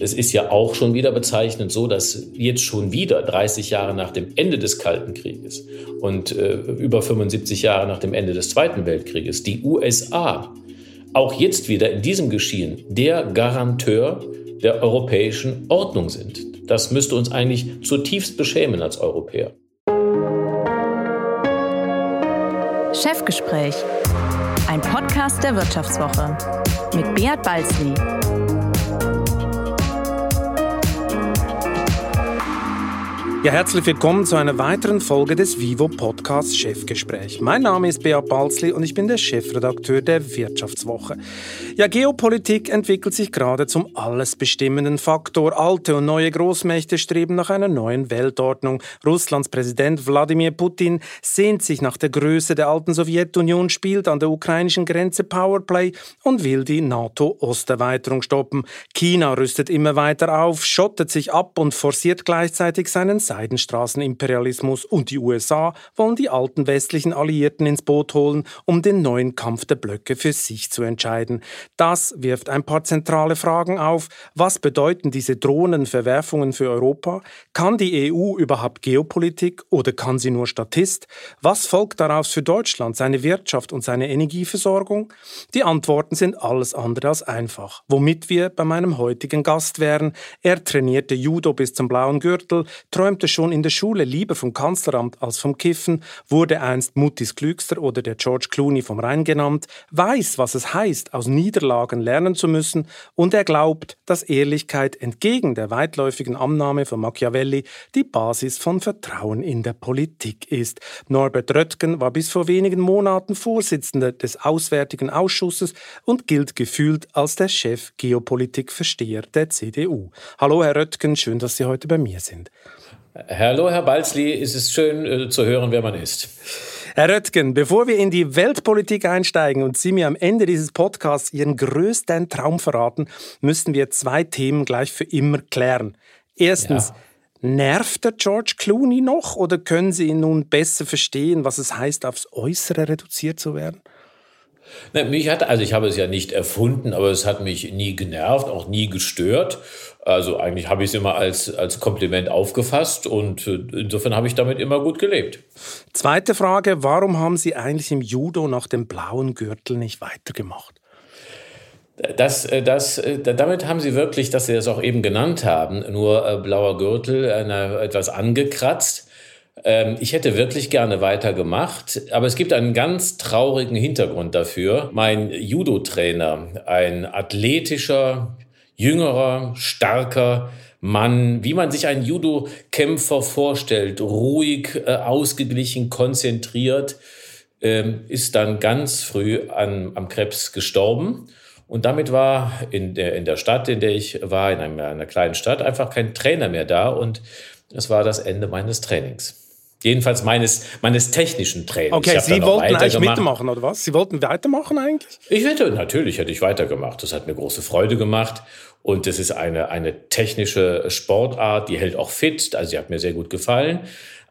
Es ist ja auch schon wieder bezeichnend so, dass jetzt schon wieder 30 Jahre nach dem Ende des Kalten Krieges und äh, über 75 Jahre nach dem Ende des Zweiten Weltkrieges die USA auch jetzt wieder in diesem Geschehen der Garanteur der europäischen Ordnung sind. Das müsste uns eigentlich zutiefst beschämen als Europäer. Chefgespräch, ein Podcast der Wirtschaftswoche mit Beat Balzli. Ja, herzlich willkommen zu einer weiteren Folge des Vivo Podcast Chefgespräch. Mein Name ist Beat Balzli und ich bin der Chefredakteur der Wirtschaftswoche. Ja, Geopolitik entwickelt sich gerade zum alles bestimmenden Faktor. Alte und neue Großmächte streben nach einer neuen Weltordnung. Russlands Präsident Wladimir Putin sehnt sich nach der Größe der alten Sowjetunion, spielt an der ukrainischen Grenze Powerplay und will die NATO-Osterweiterung stoppen. China rüstet immer weiter auf, schottet sich ab und forciert gleichzeitig seinen Seidenstraßenimperialismus und die USA wollen die alten westlichen Alliierten ins Boot holen, um den neuen Kampf der Blöcke für sich zu entscheiden. Das wirft ein paar zentrale Fragen auf. Was bedeuten diese Drohnenverwerfungen für Europa? Kann die EU überhaupt Geopolitik oder kann sie nur Statist? Was folgt daraus für Deutschland, seine Wirtschaft und seine Energieversorgung? Die Antworten sind alles andere als einfach. Womit wir bei meinem heutigen Gast wären. Er trainierte Judo bis zum blauen Gürtel, träumt träumte schon in der Schule lieber vom Kanzleramt als vom Kiffen, wurde einst Muttis Klügster oder der George Clooney vom Rhein genannt, weiß, was es heißt, aus Niederlagen lernen zu müssen und er glaubt, dass Ehrlichkeit entgegen der weitläufigen Annahme von Machiavelli die Basis von Vertrauen in der Politik ist. Norbert Röttgen war bis vor wenigen Monaten Vorsitzender des Auswärtigen Ausschusses und gilt gefühlt als der Chef Geopolitikversteher der CDU. Hallo Herr Röttgen, schön, dass Sie heute bei mir sind. Hallo, Herr Balzli, es ist schön äh, zu hören, wer man ist. Herr Röttgen, bevor wir in die Weltpolitik einsteigen und Sie mir am Ende dieses Podcasts Ihren größten Traum verraten, müssten wir zwei Themen gleich für immer klären. Erstens, ja. nervt der George Clooney noch oder können Sie ihn nun besser verstehen, was es heißt, aufs Äußere reduziert zu werden? Na, mich hat, also ich habe es ja nicht erfunden, aber es hat mich nie genervt, auch nie gestört. Also eigentlich habe ich es immer als, als Kompliment aufgefasst und äh, insofern habe ich damit immer gut gelebt. Zweite Frage, warum haben Sie eigentlich im Judo nach dem blauen Gürtel nicht weitergemacht? Das, äh, das, äh, damit haben Sie wirklich, dass Sie das auch eben genannt haben, nur blauer Gürtel, eine, etwas angekratzt. Ähm, ich hätte wirklich gerne weitergemacht, aber es gibt einen ganz traurigen Hintergrund dafür. Mein Judo-Trainer, ein athletischer, jüngerer, starker Mann, wie man sich einen Judo-Kämpfer vorstellt, ruhig, äh, ausgeglichen, konzentriert, ähm, ist dann ganz früh an, am Krebs gestorben. Und damit war in der, in der Stadt, in der ich war, in einer, einer kleinen Stadt, einfach kein Trainer mehr da. Und es war das Ende meines Trainings. Jedenfalls meines, meines technischen Trainings. Okay, Sie wollten eigentlich mitmachen, oder was? Sie wollten weitermachen eigentlich? Ich hätte, natürlich hätte ich weitergemacht. Das hat mir große Freude gemacht. Und das ist eine, eine technische Sportart, die hält auch fit. Also sie hat mir sehr gut gefallen.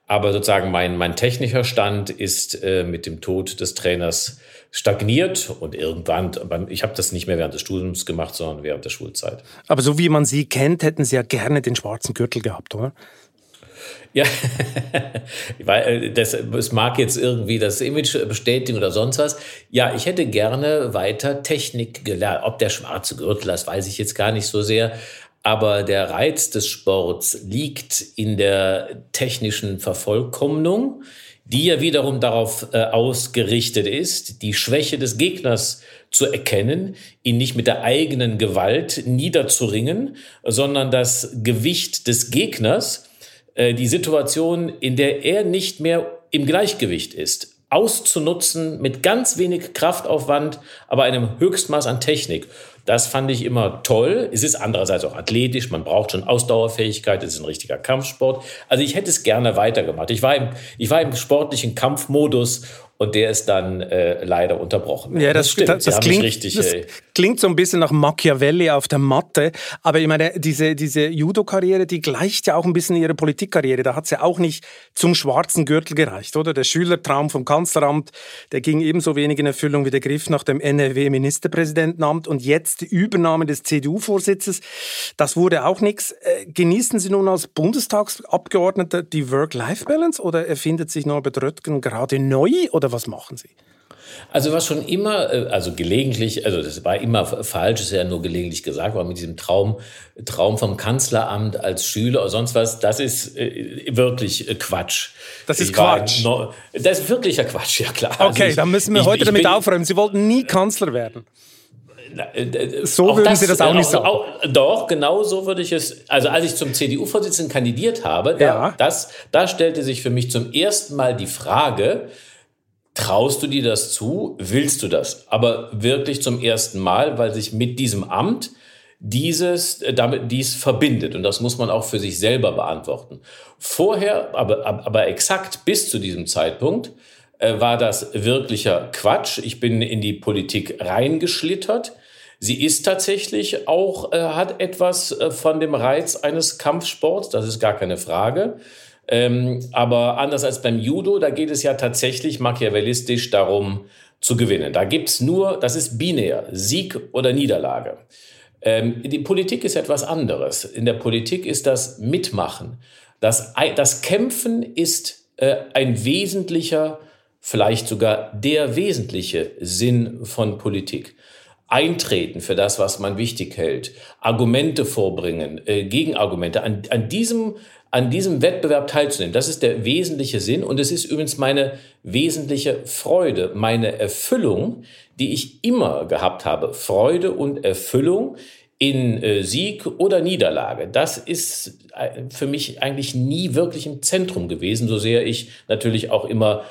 Aber sozusagen mein, mein technischer Stand ist äh, mit dem Tod des Trainers stagniert und irgendwann, ich habe das nicht mehr während des Studiums gemacht, sondern während der Schulzeit. Aber so wie man Sie kennt, hätten Sie ja gerne den schwarzen Gürtel gehabt, oder? Ja, weil äh, das, es mag jetzt irgendwie das Image bestätigen oder sonst was. Ja, ich hätte gerne weiter Technik gelernt. Ob der schwarze Gürtel, das weiß ich jetzt gar nicht so sehr. Aber der Reiz des Sports liegt in der technischen Vervollkommnung, die ja wiederum darauf äh, ausgerichtet ist, die Schwäche des Gegners zu erkennen, ihn nicht mit der eigenen Gewalt niederzuringen, sondern das Gewicht des Gegners die Situation, in der er nicht mehr im Gleichgewicht ist, auszunutzen mit ganz wenig Kraftaufwand, aber einem Höchstmaß an Technik. Das fand ich immer toll. Es ist andererseits auch athletisch. Man braucht schon Ausdauerfähigkeit. Es ist ein richtiger Kampfsport. Also ich hätte es gerne weitergemacht. Ich war im, ich war im sportlichen Kampfmodus und der ist dann äh, leider unterbrochen. Ja, das, das stimmt. Das, das klingt, richtig, das äh, klingt so ein bisschen nach Machiavelli auf der Matte. Aber ich meine, diese, diese Judo-Karriere, die gleicht ja auch ein bisschen ihre Politikkarriere. Da hat es ja auch nicht zum schwarzen Gürtel gereicht, oder? Der Schülertraum vom Kanzleramt, der ging ebenso wenig in Erfüllung wie der Griff nach dem NRW-Ministerpräsidentenamt. Und jetzt die Übernahme des CDU-Vorsitzes. Das wurde auch nichts. Äh, genießen Sie nun als Bundestagsabgeordneter die Work-Life-Balance oder erfindet sich Norbert Röttgen gerade neu oder was machen Sie? Also was schon immer, äh, also gelegentlich, also das war immer falsch, ist ja nur gelegentlich gesagt, aber mit diesem Traum, Traum vom Kanzleramt als Schüler oder sonst was, das ist äh, wirklich Quatsch. Das ist ich Quatsch. No, das ist wirklicher Quatsch, ja klar. Okay, also ich, dann müssen wir ich, heute damit bin, aufräumen. Sie wollten nie Kanzler werden. So würden das, Sie das auch nicht sagen. Auch, doch, genau so würde ich es. Also als ich zum CDU-Vorsitzenden kandidiert habe, ja. da, das, da stellte sich für mich zum ersten Mal die Frage, Traust du dir das zu? Willst du das? Aber wirklich zum ersten Mal, weil sich mit diesem Amt dieses, äh, damit dies verbindet. Und das muss man auch für sich selber beantworten. Vorher, aber, aber exakt bis zu diesem Zeitpunkt, äh, war das wirklicher Quatsch. Ich bin in die Politik reingeschlittert. Sie ist tatsächlich auch, äh, hat etwas äh, von dem Reiz eines Kampfsports, das ist gar keine Frage. Ähm, aber anders als beim Judo, da geht es ja tatsächlich machiavellistisch darum zu gewinnen. Da gibt's nur, das ist binär, Sieg oder Niederlage. Ähm, die Politik ist etwas anderes. In der Politik ist das Mitmachen. Das, das Kämpfen ist äh, ein wesentlicher, vielleicht sogar der wesentliche Sinn von Politik eintreten für das, was man wichtig hält, Argumente vorbringen, äh, Gegenargumente. An, an diesem an diesem Wettbewerb teilzunehmen. Das ist der wesentliche Sinn und es ist übrigens meine wesentliche Freude, meine Erfüllung, die ich immer gehabt habe. Freude und Erfüllung in äh, Sieg oder Niederlage. Das ist äh, für mich eigentlich nie wirklich im Zentrum gewesen, so sehr ich natürlich auch immer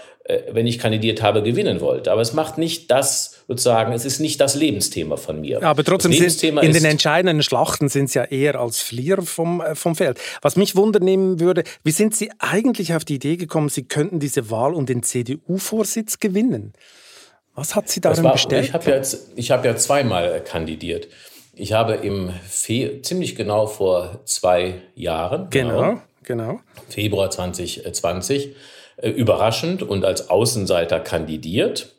wenn ich kandidiert habe, gewinnen wollte. Aber es macht nicht das, sozusagen, es ist nicht das Lebensthema von mir. Aber trotzdem sind in den entscheidenden Schlachten sind es ja eher als Flieger vom, äh, vom Feld. Was mich wundernehmen würde, wie sind Sie eigentlich auf die Idee gekommen, Sie könnten diese Wahl um den CDU-Vorsitz gewinnen? Was hat Sie darin war, bestellt? Ich habe ja, ich hab ja zweimal kandidiert. Ich habe im Fe ziemlich genau vor zwei Jahren, genau, genau. Februar 2020, äh, überraschend und als Außenseiter kandidiert.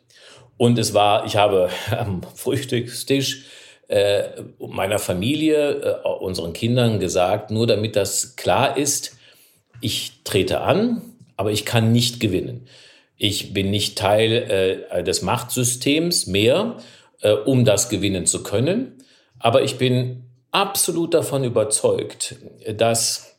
Und es war, ich habe am Frühstückstisch äh, meiner Familie, äh, unseren Kindern gesagt, nur damit das klar ist, ich trete an, aber ich kann nicht gewinnen. Ich bin nicht Teil äh, des Machtsystems mehr, äh, um das gewinnen zu können. Aber ich bin absolut davon überzeugt, dass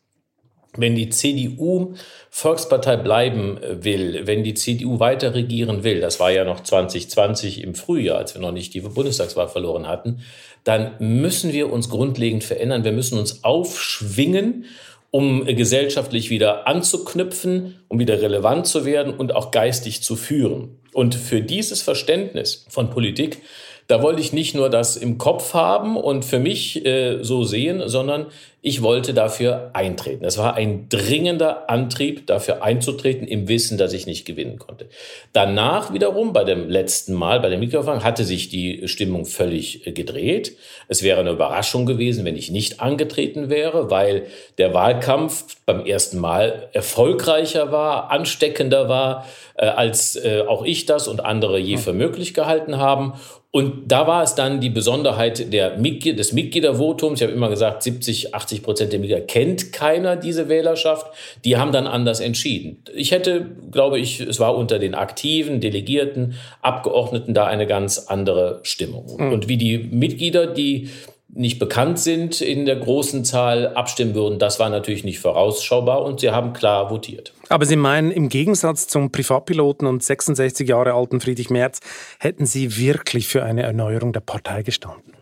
wenn die CDU Volkspartei bleiben will, wenn die CDU weiter regieren will, das war ja noch 2020 im Frühjahr, als wir noch nicht die Bundestagswahl verloren hatten, dann müssen wir uns grundlegend verändern. Wir müssen uns aufschwingen, um gesellschaftlich wieder anzuknüpfen, um wieder relevant zu werden und auch geistig zu führen. Und für dieses Verständnis von Politik da wollte ich nicht nur das im Kopf haben und für mich äh, so sehen, sondern ich wollte dafür eintreten. Es war ein dringender Antrieb, dafür einzutreten, im Wissen, dass ich nicht gewinnen konnte. Danach wiederum, bei dem letzten Mal, bei dem Mikrofonfang, hatte sich die Stimmung völlig äh, gedreht. Es wäre eine Überraschung gewesen, wenn ich nicht angetreten wäre, weil der Wahlkampf beim ersten Mal erfolgreicher war, ansteckender war, äh, als äh, auch ich das und andere je für möglich gehalten haben. Und da war es dann die Besonderheit der des Mitgliedervotums. Ich habe immer gesagt, 70, 80 Prozent der Mitglieder kennt keiner diese Wählerschaft. Die haben dann anders entschieden. Ich hätte, glaube ich, es war unter den aktiven, Delegierten, Abgeordneten da eine ganz andere Stimmung. Mhm. Und wie die Mitglieder, die nicht bekannt sind, in der großen Zahl abstimmen würden, das war natürlich nicht vorausschaubar und sie haben klar votiert. Aber Sie meinen, im Gegensatz zum Privatpiloten und 66 Jahre alten Friedrich Merz, hätten Sie wirklich für eine Erneuerung der Partei gestanden?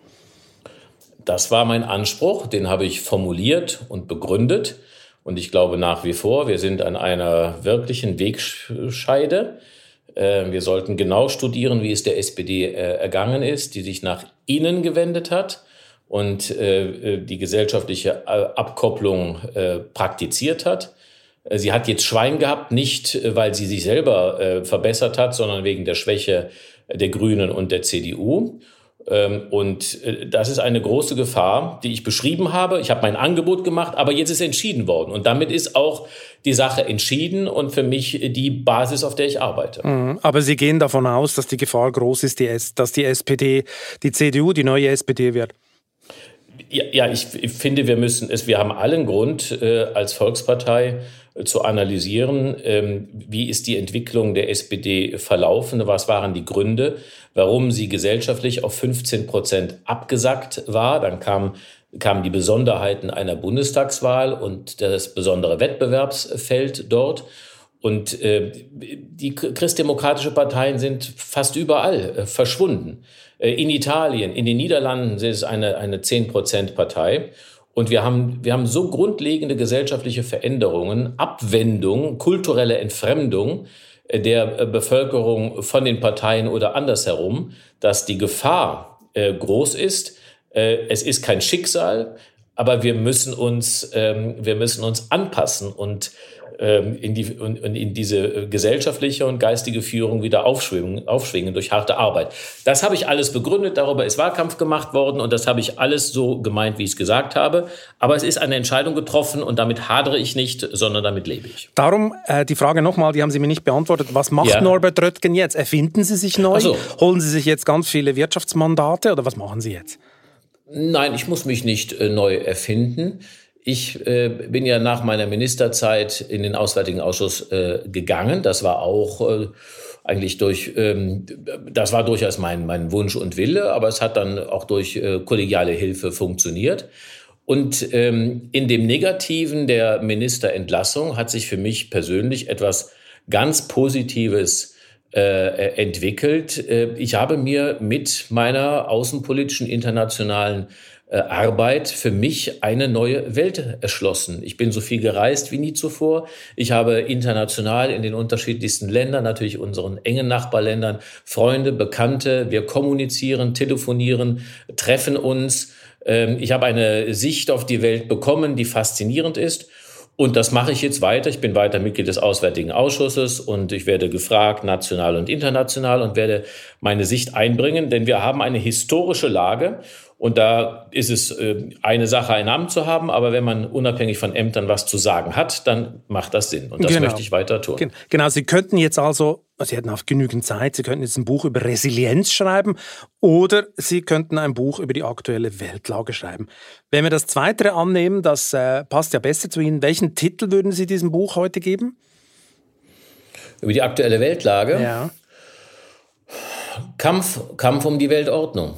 Das war mein Anspruch, den habe ich formuliert und begründet. Und ich glaube nach wie vor, wir sind an einer wirklichen Wegscheide. Äh, wir sollten genau studieren, wie es der SPD äh, ergangen ist, die sich nach innen gewendet hat und äh, die gesellschaftliche Abkopplung praktiziert hat. Sie hat jetzt Schwein gehabt, nicht weil sie sich selber verbessert hat, sondern wegen der Schwäche der Grünen und der CDU. Ähm, und äh, das ist eine große Gefahr, die ich beschrieben habe. Ich habe mein Angebot gemacht, aber jetzt ist entschieden worden. Und damit ist auch die Sache entschieden und für mich die Basis, auf der ich arbeite. Mhm. Aber Sie gehen davon aus, dass die Gefahr groß ist, dass die SPD, die CDU, die neue SPD wird. Ja, ja ich, ich finde, wir müssen es, wir haben allen Grund äh, als Volkspartei zu analysieren, ähm, wie ist die Entwicklung der SPD verlaufen, was waren die Gründe, warum sie gesellschaftlich auf 15 Prozent abgesackt war. Dann kam kamen die Besonderheiten einer Bundestagswahl und das besondere Wettbewerbsfeld dort. Und äh, die christdemokratische Parteien sind fast überall äh, verschwunden. Äh, in Italien, in den Niederlanden ist es eine, eine 10-Prozent-Partei. Und wir haben, wir haben so grundlegende gesellschaftliche Veränderungen, Abwendung, kulturelle Entfremdung äh, der äh, Bevölkerung von den Parteien oder andersherum, dass die Gefahr äh, groß ist. Es ist kein Schicksal, aber wir müssen uns, ähm, wir müssen uns anpassen und in, die, und, in diese äh, gesellschaftliche und geistige Führung wieder aufschwingen, aufschwingen durch harte Arbeit. Das habe ich alles begründet, darüber ist Wahlkampf gemacht worden und das habe ich alles so gemeint, wie ich es gesagt habe. Aber es ist eine Entscheidung getroffen und damit hadere ich nicht, sondern damit lebe ich. Darum äh, die Frage nochmal, die haben Sie mir nicht beantwortet. Was macht ja. Norbert Röttgen jetzt? Erfinden Sie sich neu? So. Holen Sie sich jetzt ganz viele Wirtschaftsmandate oder was machen Sie jetzt? Nein, ich muss mich nicht äh, neu erfinden. Ich äh, bin ja nach meiner Ministerzeit in den Auswärtigen Ausschuss äh, gegangen. Das war auch äh, eigentlich durch, ähm, das war durchaus mein, mein Wunsch und Wille, aber es hat dann auch durch äh, kollegiale Hilfe funktioniert. Und ähm, in dem Negativen der Ministerentlassung hat sich für mich persönlich etwas ganz Positives äh, entwickelt. Äh, ich habe mir mit meiner außenpolitischen internationalen äh, Arbeit für mich eine neue Welt erschlossen. Ich bin so viel gereist wie nie zuvor. Ich habe international in den unterschiedlichsten Ländern, natürlich unseren engen Nachbarländern, Freunde, Bekannte. Wir kommunizieren, telefonieren, treffen uns. Ähm, ich habe eine Sicht auf die Welt bekommen, die faszinierend ist. Und das mache ich jetzt weiter. Ich bin weiter Mitglied des Auswärtigen Ausschusses und ich werde gefragt, national und international, und werde meine Sicht einbringen, denn wir haben eine historische Lage und da ist es äh, eine Sache, einen Amt zu haben, aber wenn man unabhängig von Ämtern was zu sagen hat, dann macht das Sinn. Und das genau. möchte ich weiter tun. Genau, Sie könnten jetzt also, Sie hätten auch genügend Zeit, Sie könnten jetzt ein Buch über Resilienz schreiben oder Sie könnten ein Buch über die aktuelle Weltlage schreiben. Wenn wir das Zweite annehmen, das äh, passt ja besser zu Ihnen, welchen Titel würden Sie diesem Buch heute geben? Über die aktuelle Weltlage? Ja. Kampf, Kampf um die Weltordnung.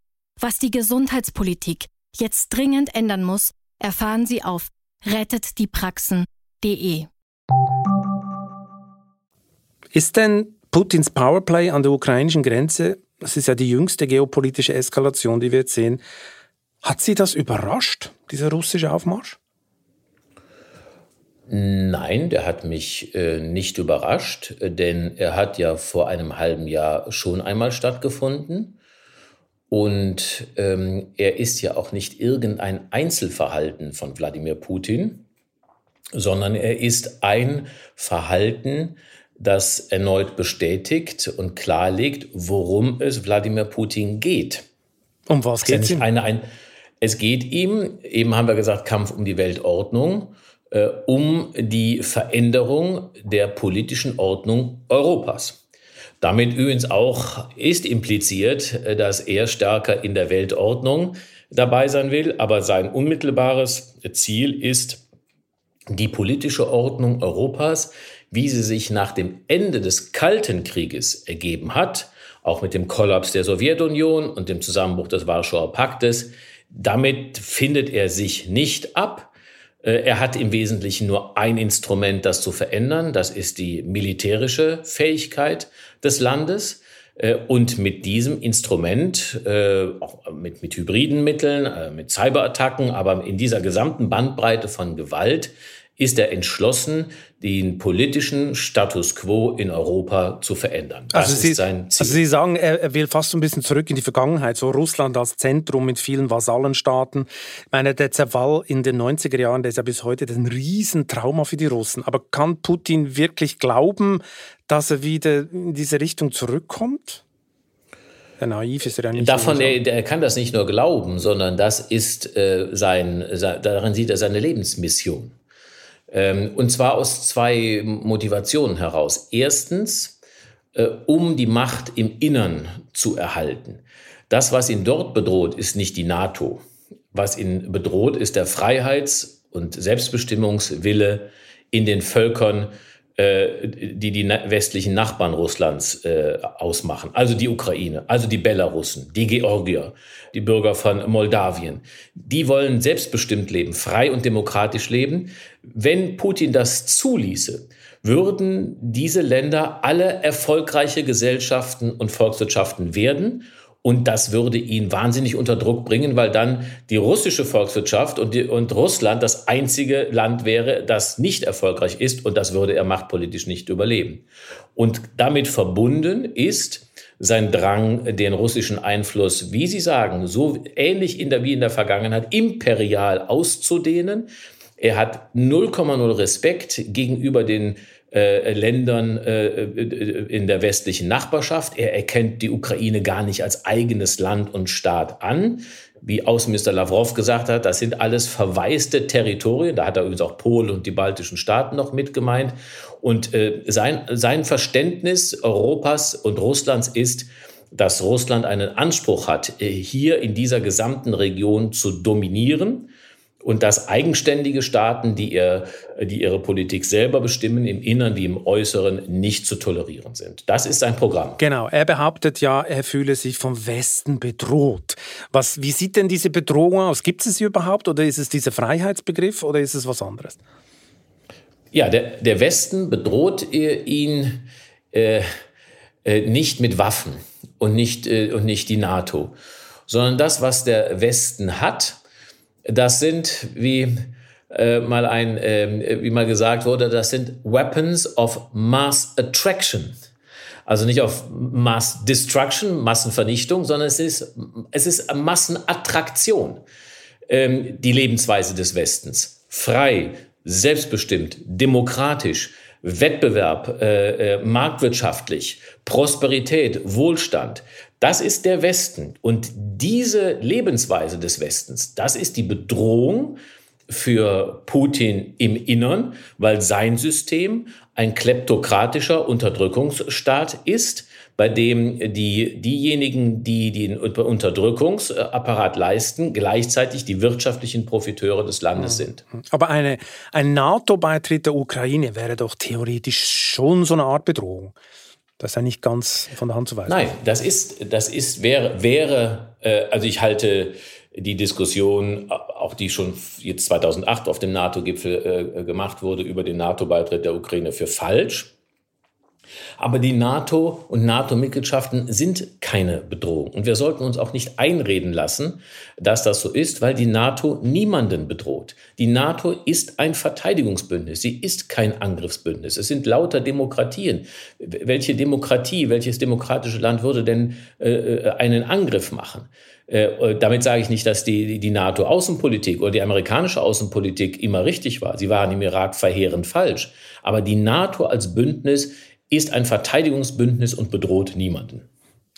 Was die Gesundheitspolitik jetzt dringend ändern muss, erfahren Sie auf rettetdiepraxen.de. Ist denn Putins Powerplay an der ukrainischen Grenze, das ist ja die jüngste geopolitische Eskalation, die wir jetzt sehen, hat Sie das überrascht, dieser russische Aufmarsch? Nein, der hat mich äh, nicht überrascht, denn er hat ja vor einem halben Jahr schon einmal stattgefunden. Und ähm, er ist ja auch nicht irgendein Einzelverhalten von Wladimir Putin, sondern er ist ein Verhalten, das erneut bestätigt und klarlegt, worum es Wladimir Putin geht. Um was geht es ihm? Eine, ein, es geht ihm, eben haben wir gesagt, Kampf um die Weltordnung, äh, um die Veränderung der politischen Ordnung Europas. Damit übrigens auch ist impliziert, äh, dass er stärker in der Weltordnung dabei sein will. Aber sein unmittelbares Ziel ist die politische Ordnung Europas, wie sie sich nach dem Ende des Kalten Krieges ergeben hat, auch mit dem Kollaps der Sowjetunion und dem Zusammenbruch des Warschauer Paktes. Damit findet er sich nicht ab, er hat im Wesentlichen nur ein Instrument, das zu verändern. Das ist die militärische Fähigkeit des Landes. Äh, und mit diesem Instrument, äh, auch mit, mit hybriden Mitteln, äh, mit Cyberattacken, aber in dieser gesamten Bandbreite von Gewalt, ist er entschlossen, den politischen Status quo in Europa zu verändern. Das also Sie, ist sein Ziel. Also Sie sagen, er, will fast so ein bisschen zurück in die Vergangenheit, so Russland als Zentrum mit vielen Vasallenstaaten. Ich meine, der Zerfall in den 90er Jahren, der ist ja bis heute ein Riesentrauma für die Russen. Aber kann Putin wirklich glauben, dass er wieder in diese Richtung zurückkommt? Naiv ist er ja nicht. Davon, so er, er, kann das nicht nur glauben, sondern das ist äh, sein, sein, darin sieht er seine Lebensmission. Ähm, und zwar aus zwei Motivationen heraus. Erstens, äh, um die Macht im Innern zu erhalten. Das, was ihn dort bedroht, ist nicht die NATO. Was ihn bedroht, ist der Freiheits- und Selbstbestimmungswille in den Völkern, die die westlichen Nachbarn Russlands äh, ausmachen, also die Ukraine, also die Belarussen, die Georgier, die Bürger von Moldawien. Die wollen selbstbestimmt leben, frei und demokratisch leben. Wenn Putin das zuließe, würden diese Länder alle erfolgreiche Gesellschaften und Volkswirtschaften werden und das würde ihn wahnsinnig unter Druck bringen, weil dann die russische Volkswirtschaft und, die, und Russland das einzige Land wäre, das nicht erfolgreich ist. Und das würde er machtpolitisch nicht überleben. Und damit verbunden ist sein Drang, den russischen Einfluss, wie Sie sagen, so ähnlich in der, wie in der Vergangenheit, imperial auszudehnen. Er hat 0,0 Respekt gegenüber den äh, Ländern äh, äh, in der westlichen Nachbarschaft. Er erkennt die Ukraine gar nicht als eigenes Land und Staat an. Wie Außenminister Lavrov gesagt hat, das sind alles verwaiste Territorien. Da hat er übrigens auch Polen und die baltischen Staaten noch mit gemeint. Und äh, sein, sein Verständnis Europas und Russlands ist, dass Russland einen Anspruch hat, äh, hier in dieser gesamten Region zu dominieren und dass eigenständige Staaten, die, ihr, die ihre Politik selber bestimmen, im Innern wie im Äußeren nicht zu tolerieren sind. Das ist sein Programm. Genau, er behauptet ja, er fühle sich vom Westen bedroht. Was, wie sieht denn diese Bedrohung aus? Gibt es sie überhaupt oder ist es dieser Freiheitsbegriff oder ist es was anderes? Ja, der, der Westen bedroht ihn äh, äh, nicht mit Waffen und nicht, äh, und nicht die NATO, sondern das, was der Westen hat, das sind, wie äh, mal ein, äh, wie mal gesagt wurde, das sind Weapons of Mass Attraction. Also nicht auf Mass Destruction, Massenvernichtung, sondern es ist, es ist Massenattraktion. Ähm, die Lebensweise des Westens. Frei, selbstbestimmt, demokratisch, Wettbewerb, äh, äh, marktwirtschaftlich, Prosperität, Wohlstand. Das ist der Westen. Und diese Lebensweise des Westens, das ist die Bedrohung für Putin im Innern, weil sein System ein kleptokratischer Unterdrückungsstaat ist, bei dem die, diejenigen, die den Unterdrückungsapparat leisten, gleichzeitig die wirtschaftlichen Profiteure des Landes sind. Aber eine, ein NATO-Beitritt der Ukraine wäre doch theoretisch schon so eine Art Bedrohung. Das ist ja nicht ganz von der Hand zu weisen. Nein, das ist, das ist, wäre, wäre äh, also ich halte die Diskussion, auch die schon jetzt 2008 auf dem NATO-Gipfel äh, gemacht wurde, über den NATO-Beitritt der Ukraine für falsch. Aber die NATO und NATO-Mitgliedschaften sind keine Bedrohung. Und wir sollten uns auch nicht einreden lassen, dass das so ist, weil die NATO niemanden bedroht. Die NATO ist ein Verteidigungsbündnis. Sie ist kein Angriffsbündnis. Es sind lauter Demokratien. Welche Demokratie, welches demokratische Land würde denn äh, äh einen Angriff machen? Äh, damit sage ich nicht, dass die, die NATO-Außenpolitik oder die amerikanische Außenpolitik immer richtig war. Sie waren im Irak verheerend falsch. Aber die NATO als Bündnis ist ein Verteidigungsbündnis und bedroht niemanden.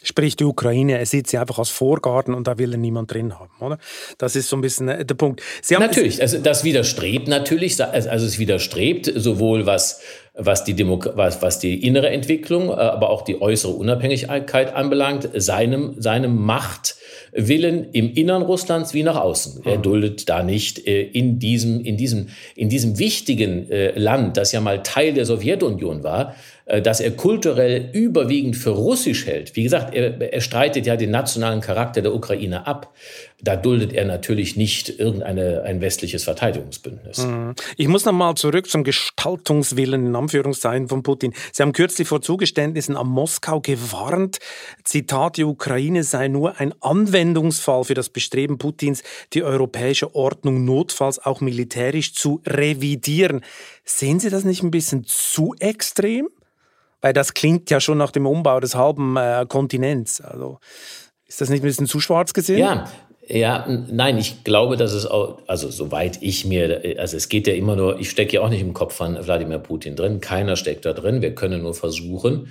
Sprich, die Ukraine, er sieht sie einfach als Vorgarten und da will er niemand drin haben, oder? Das ist so ein bisschen äh, der Punkt. natürlich, also das widerstrebt natürlich, also es widerstrebt sowohl was, was, die Demo was, was die innere Entwicklung, äh, aber auch die äußere Unabhängigkeit anbelangt, seinem, seinem Machtwillen im Innern Russlands wie nach außen. Er mhm. duldet da nicht äh, in diesem, in diesem, in diesem wichtigen Land, das ja mal Teil der Sowjetunion war, dass er kulturell überwiegend für russisch hält. Wie gesagt, er, er streitet ja den nationalen Charakter der Ukraine ab. Da duldet er natürlich nicht irgendeine ein westliches Verteidigungsbündnis. Mhm. Ich muss noch mal zurück zum Gestaltungswillen in Anführungszeichen von Putin. Sie haben kürzlich vor Zugeständnissen am Moskau gewarnt. Zitat: Die Ukraine sei nur ein Anwendungsfall für das Bestreben Putins, die europäische Ordnung notfalls auch militärisch zu revidieren. Sehen Sie das nicht ein bisschen zu extrem? Weil das klingt ja schon nach dem Umbau des halben äh, Kontinents. Also ist das nicht ein bisschen zu schwarz gesehen? Ja, ja, nein, ich glaube, dass es auch, also soweit ich mir, also es geht ja immer nur, ich stecke ja auch nicht im Kopf von Wladimir Putin drin, keiner steckt da drin, wir können nur versuchen,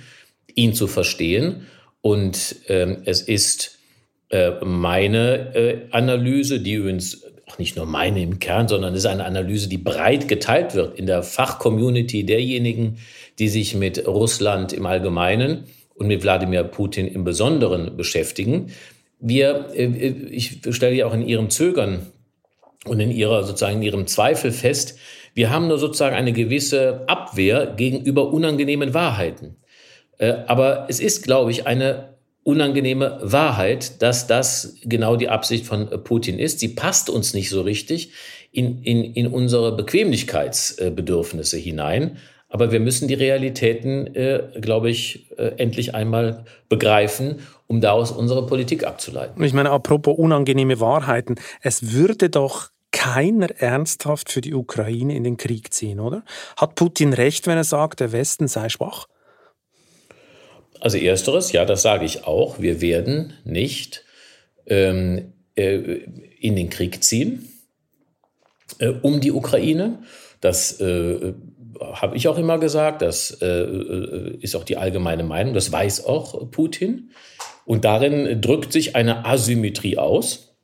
ihn zu verstehen. Und ähm, es ist äh, meine äh, Analyse, die übrigens auch nicht nur meine im Kern, sondern es ist eine Analyse, die breit geteilt wird in der Fachcommunity derjenigen, die sich mit Russland im Allgemeinen und mit Wladimir Putin im Besonderen beschäftigen. Wir, äh, ich stelle ja auch in Ihrem Zögern und in Ihrer sozusagen in Ihrem Zweifel fest, wir haben nur sozusagen eine gewisse Abwehr gegenüber unangenehmen Wahrheiten. Äh, aber es ist, glaube ich, eine unangenehme Wahrheit, dass das genau die Absicht von Putin ist. Sie passt uns nicht so richtig in, in, in unsere Bequemlichkeitsbedürfnisse hinein. Aber wir müssen die Realitäten, äh, glaube ich, äh, endlich einmal begreifen, um daraus unsere Politik abzuleiten. Ich meine, apropos unangenehme Wahrheiten, es würde doch keiner ernsthaft für die Ukraine in den Krieg ziehen, oder? Hat Putin recht, wenn er sagt, der Westen sei schwach? Also ersteres, ja, das sage ich auch. Wir werden nicht ähm, äh, in den Krieg ziehen äh, um die Ukraine. Das äh, habe ich auch immer gesagt, das äh, äh, ist auch die allgemeine Meinung, das weiß auch Putin. Und darin drückt sich eine Asymmetrie aus,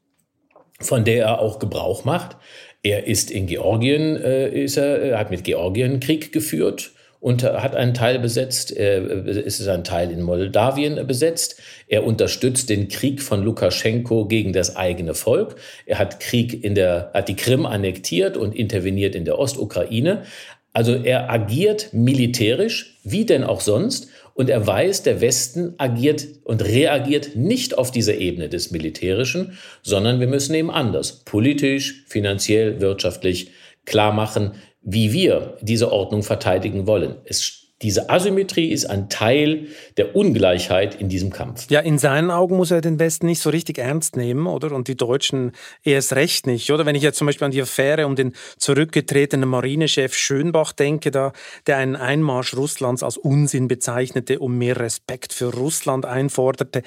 von der er auch Gebrauch macht. Er ist in Georgien, äh, ist er, hat mit Georgien Krieg geführt und hat einen Teil besetzt. Er ist ein Teil in Moldawien besetzt. Er unterstützt den Krieg von Lukaschenko gegen das eigene Volk. Er hat Krieg in der, hat die Krim annektiert und interveniert in der Ostukraine. Also er agiert militärisch, wie denn auch sonst, und er weiß, der Westen agiert und reagiert nicht auf dieser Ebene des Militärischen, sondern wir müssen eben anders, politisch, finanziell, wirtschaftlich klar machen, wie wir diese Ordnung verteidigen wollen. Es diese Asymmetrie ist ein Teil der Ungleichheit in diesem Kampf. Ja, in seinen Augen muss er den Westen nicht so richtig ernst nehmen, oder? Und die Deutschen erst recht nicht, oder? Wenn ich jetzt zum Beispiel an die Affäre um den zurückgetretenen Marinechef Schönbach denke, da, der einen Einmarsch Russlands als Unsinn bezeichnete und mehr Respekt für Russland einforderte,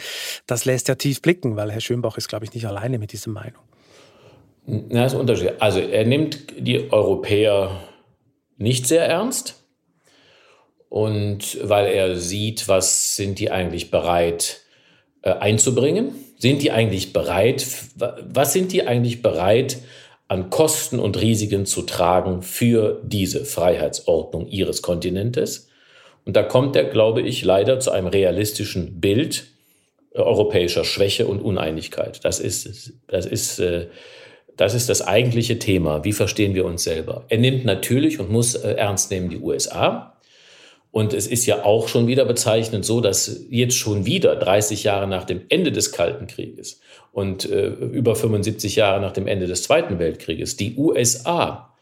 das lässt ja tief blicken, weil Herr Schönbach ist, glaube ich, nicht alleine mit dieser Meinung. Na, das ist ein Unterschied. Also er nimmt die Europäer nicht sehr ernst und weil er sieht, was sind die eigentlich bereit äh, einzubringen? Sind die eigentlich bereit, was sind die eigentlich bereit an Kosten und Risiken zu tragen für diese Freiheitsordnung ihres Kontinentes? Und da kommt er, glaube ich, leider zu einem realistischen Bild äh, europäischer Schwäche und Uneinigkeit. Das ist, das ist, äh, das ist das eigentliche Thema. Wie verstehen wir uns selber? Er nimmt natürlich und muss äh, ernst nehmen die USA. Und es ist ja auch schon wieder bezeichnend so, dass jetzt schon wieder 30 Jahre nach dem Ende des Kalten Krieges und äh, über 75 Jahre nach dem Ende des Zweiten Weltkrieges die USA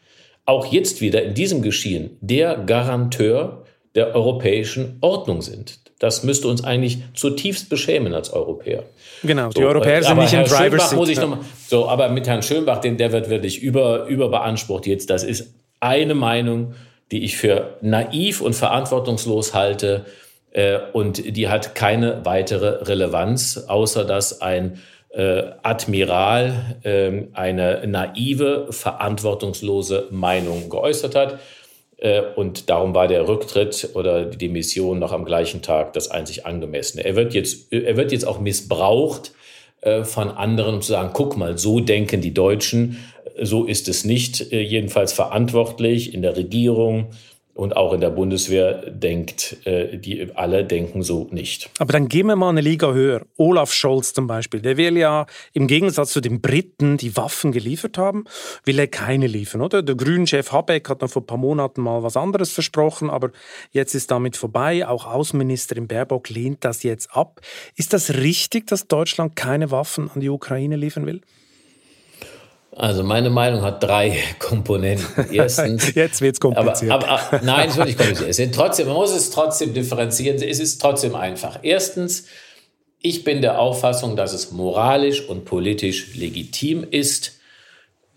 auch jetzt wieder in diesem Geschehen der Garanteur der europäischen Ordnung sind. Das müsste uns eigentlich zutiefst beschämen als Europäer. Genau, die so, Europäer sind nicht Herr im Driver's Seat. Muss ich noch mal, so, aber mit Herrn Schönbach, den, der wird wirklich über, überbeansprucht jetzt. Das ist eine Meinung die ich für naiv und verantwortungslos halte äh, und die hat keine weitere Relevanz, außer dass ein äh, Admiral äh, eine naive, verantwortungslose Meinung geäußert hat. Und darum war der Rücktritt oder die Mission noch am gleichen Tag das einzig angemessene. Er wird jetzt, er wird jetzt auch missbraucht von anderen, um zu sagen, guck mal, so denken die Deutschen. So ist es nicht, äh, jedenfalls verantwortlich in der Regierung, Und auch in der Bundeswehr denkt, äh, die alle denken so nicht. Aber dann gehen wir mal eine Liga höher. Olaf Scholz zum Beispiel, der will ja im Gegensatz zu den Briten, die Waffen geliefert haben, will er keine liefern, oder? Der Grünen-Chef Habeck hat noch vor ein paar Monaten mal was anderes versprochen, aber jetzt ist damit vorbei. Auch Außenministerin Baerbock lehnt das jetzt ab. Ist das richtig, dass Deutschland keine Waffen an die Ukraine liefern will? Also meine Meinung hat drei Komponenten. Erstens, Jetzt wird es kompliziert. Aber, aber, nein, es wird nicht kompliziert. Es sind trotzdem, man muss es trotzdem differenzieren. Es ist trotzdem einfach. Erstens, ich bin der Auffassung, dass es moralisch und politisch legitim ist,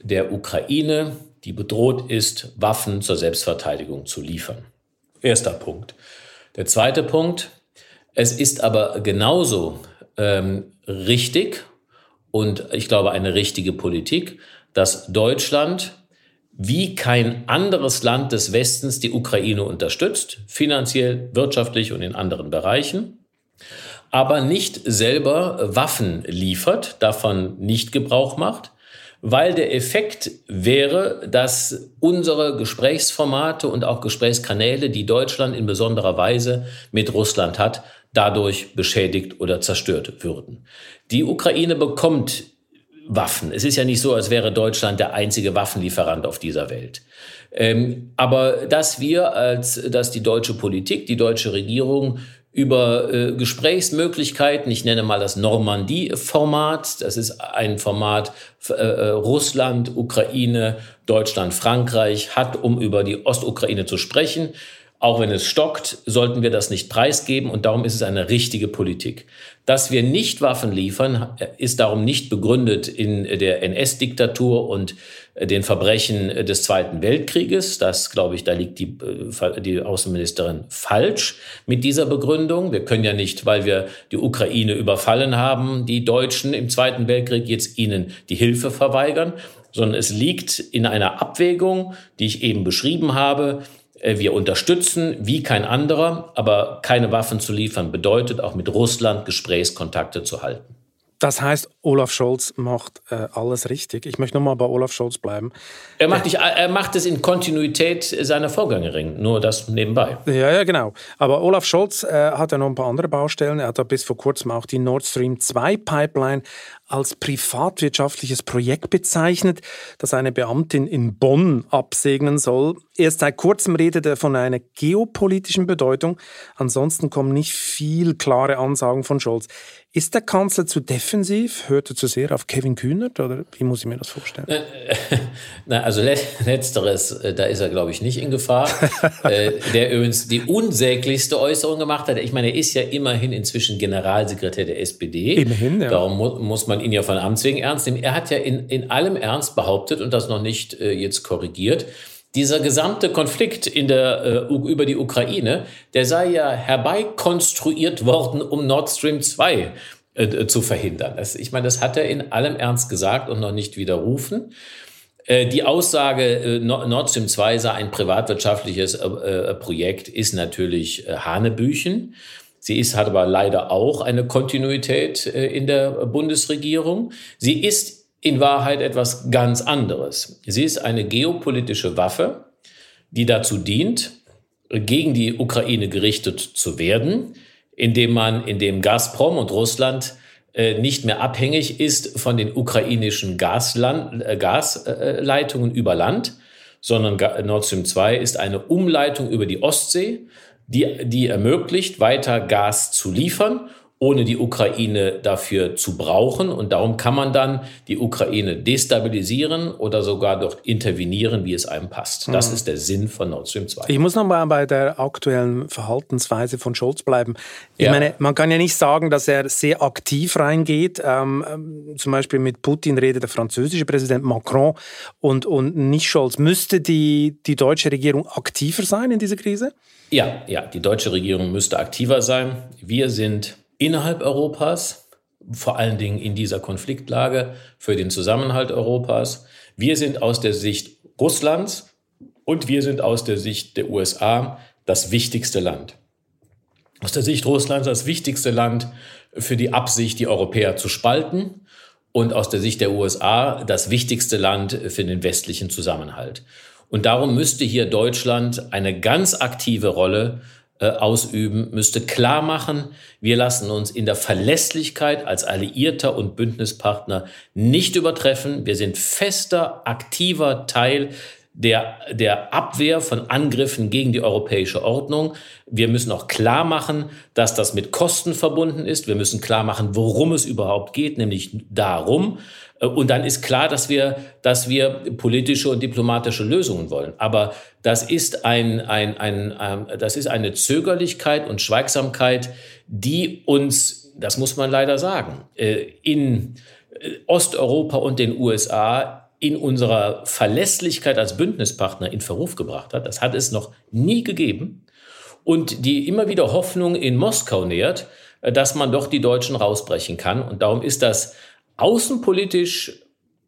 der Ukraine, die bedroht ist, Waffen zur Selbstverteidigung zu liefern. Erster Punkt. Der zweite Punkt, es ist aber genauso ähm, richtig und ich glaube eine richtige Politik, dass Deutschland wie kein anderes Land des Westens die Ukraine unterstützt, finanziell, wirtschaftlich und in anderen Bereichen, aber nicht selber Waffen liefert, davon nicht Gebrauch macht, weil der Effekt wäre, dass unsere Gesprächsformate und auch Gesprächskanäle, die Deutschland in besonderer Weise mit Russland hat, dadurch beschädigt oder zerstört würden. Die Ukraine bekommt Waffen. Es ist ja nicht so, als wäre Deutschland der einzige Waffenlieferant auf dieser Welt. Ähm, aber dass wir als, dass die deutsche Politik, die deutsche Regierung über äh, Gesprächsmöglichkeiten, ich nenne mal das Normandie-Format, das ist ein Format äh, äh, Russland, Ukraine, Deutschland, Frankreich hat, um über die Ostukraine zu sprechen. Auch wenn es stockt, sollten wir das nicht preisgeben und darum ist es eine richtige Politik. Dass wir nicht Waffen liefern, ist darum nicht begründet in der NS-Diktatur und den Verbrechen des Zweiten Weltkrieges. Das, glaube ich, da liegt die, äh, die Außenministerin falsch mit dieser Begründung. Wir können ja nicht, weil wir die Ukraine überfallen haben, die Deutschen im Zweiten Weltkrieg jetzt ihnen die Hilfe verweigern, sondern es liegt in einer Abwägung, die ich eben beschrieben habe, wir unterstützen wie kein anderer, aber keine Waffen zu liefern bedeutet auch mit Russland Gesprächskontakte zu halten. Das heißt, Olaf Scholz macht äh, alles richtig. Ich möchte nochmal bei Olaf Scholz bleiben. Er macht, nicht, er macht es in Kontinuität seiner Vorgängerin, nur das nebenbei. Ja, ja, genau. Aber Olaf Scholz äh, hat ja noch ein paar andere Baustellen. Er hat ja bis vor kurzem auch die Nord Stream 2 Pipeline als privatwirtschaftliches Projekt bezeichnet, das eine Beamtin in Bonn absegnen soll. Erst seit kurzem redet er von einer geopolitischen Bedeutung. Ansonsten kommen nicht viel klare Ansagen von Scholz. Ist der Kanzler zu defensiv? Hört er zu sehr auf Kevin Kühnert oder wie muss ich mir das vorstellen? Äh, na, also letzteres, äh, da ist er, glaube ich, nicht in Gefahr. Äh, der übrigens die unsäglichste Äußerung gemacht hat. Ich meine, er ist ja immerhin inzwischen Generalsekretär der SPD. Immerhin, ja. Darum mu muss man ihn ja von Amts wegen ernst nehmen. Er hat ja in, in allem Ernst behauptet und das noch nicht äh, jetzt korrigiert, dieser gesamte Konflikt in der, äh, über die Ukraine, der sei ja herbeikonstruiert worden, um Nord Stream 2 äh, zu verhindern. Das, ich meine, das hat er in allem Ernst gesagt und noch nicht widerrufen. Äh, die Aussage, äh, Nord Stream 2 sei ein privatwirtschaftliches äh, äh, Projekt, ist natürlich Hanebüchen. Sie ist, hat aber leider auch eine Kontinuität in der Bundesregierung. Sie ist in Wahrheit etwas ganz anderes. Sie ist eine geopolitische Waffe, die dazu dient, gegen die Ukraine gerichtet zu werden, indem man, indem Gazprom und Russland äh, nicht mehr abhängig ist von den ukrainischen Gasland, äh, Gasleitungen über Land, sondern Nord Stream 2 ist eine Umleitung über die Ostsee, die, die ermöglicht, weiter Gas zu liefern ohne die Ukraine dafür zu brauchen. Und darum kann man dann die Ukraine destabilisieren oder sogar dort intervenieren, wie es einem passt. Das mhm. ist der Sinn von Nord Stream 2. Ich muss noch mal bei der aktuellen Verhaltensweise von Scholz bleiben. Ich ja. meine, man kann ja nicht sagen, dass er sehr aktiv reingeht. Ähm, ähm, zum Beispiel mit Putin redet der französische Präsident Macron und, und nicht Scholz. Müsste die, die deutsche Regierung aktiver sein in dieser Krise? Ja, ja, die deutsche Regierung müsste aktiver sein. Wir sind innerhalb Europas, vor allen Dingen in dieser Konfliktlage für den Zusammenhalt Europas. Wir sind aus der Sicht Russlands und wir sind aus der Sicht der USA das wichtigste Land. Aus der Sicht Russlands das wichtigste Land für die Absicht, die Europäer zu spalten und aus der Sicht der USA das wichtigste Land für den westlichen Zusammenhalt. Und darum müsste hier Deutschland eine ganz aktive Rolle äh, ausüben, müsste klar machen, wir lassen uns in der Verlässlichkeit als Alliierter und Bündnispartner nicht übertreffen. Wir sind fester, aktiver Teil der, der Abwehr von Angriffen gegen die europäische Ordnung. Wir müssen auch klar machen, dass das mit Kosten verbunden ist. Wir müssen klar machen, worum es überhaupt geht, nämlich darum. Äh, und dann ist klar, dass wir, dass wir politische und diplomatische Lösungen wollen. Aber das ist ein, ein, ein, ein das ist eine Zögerlichkeit und Schweigsamkeit, die uns, das muss man leider sagen, äh, in äh, Osteuropa und den USA in unserer Verlässlichkeit als Bündnispartner in Verruf gebracht hat. Das hat es noch nie gegeben. Und die immer wieder Hoffnung in Moskau nährt, äh, dass man doch die Deutschen rausbrechen kann. Und darum ist das außenpolitisch,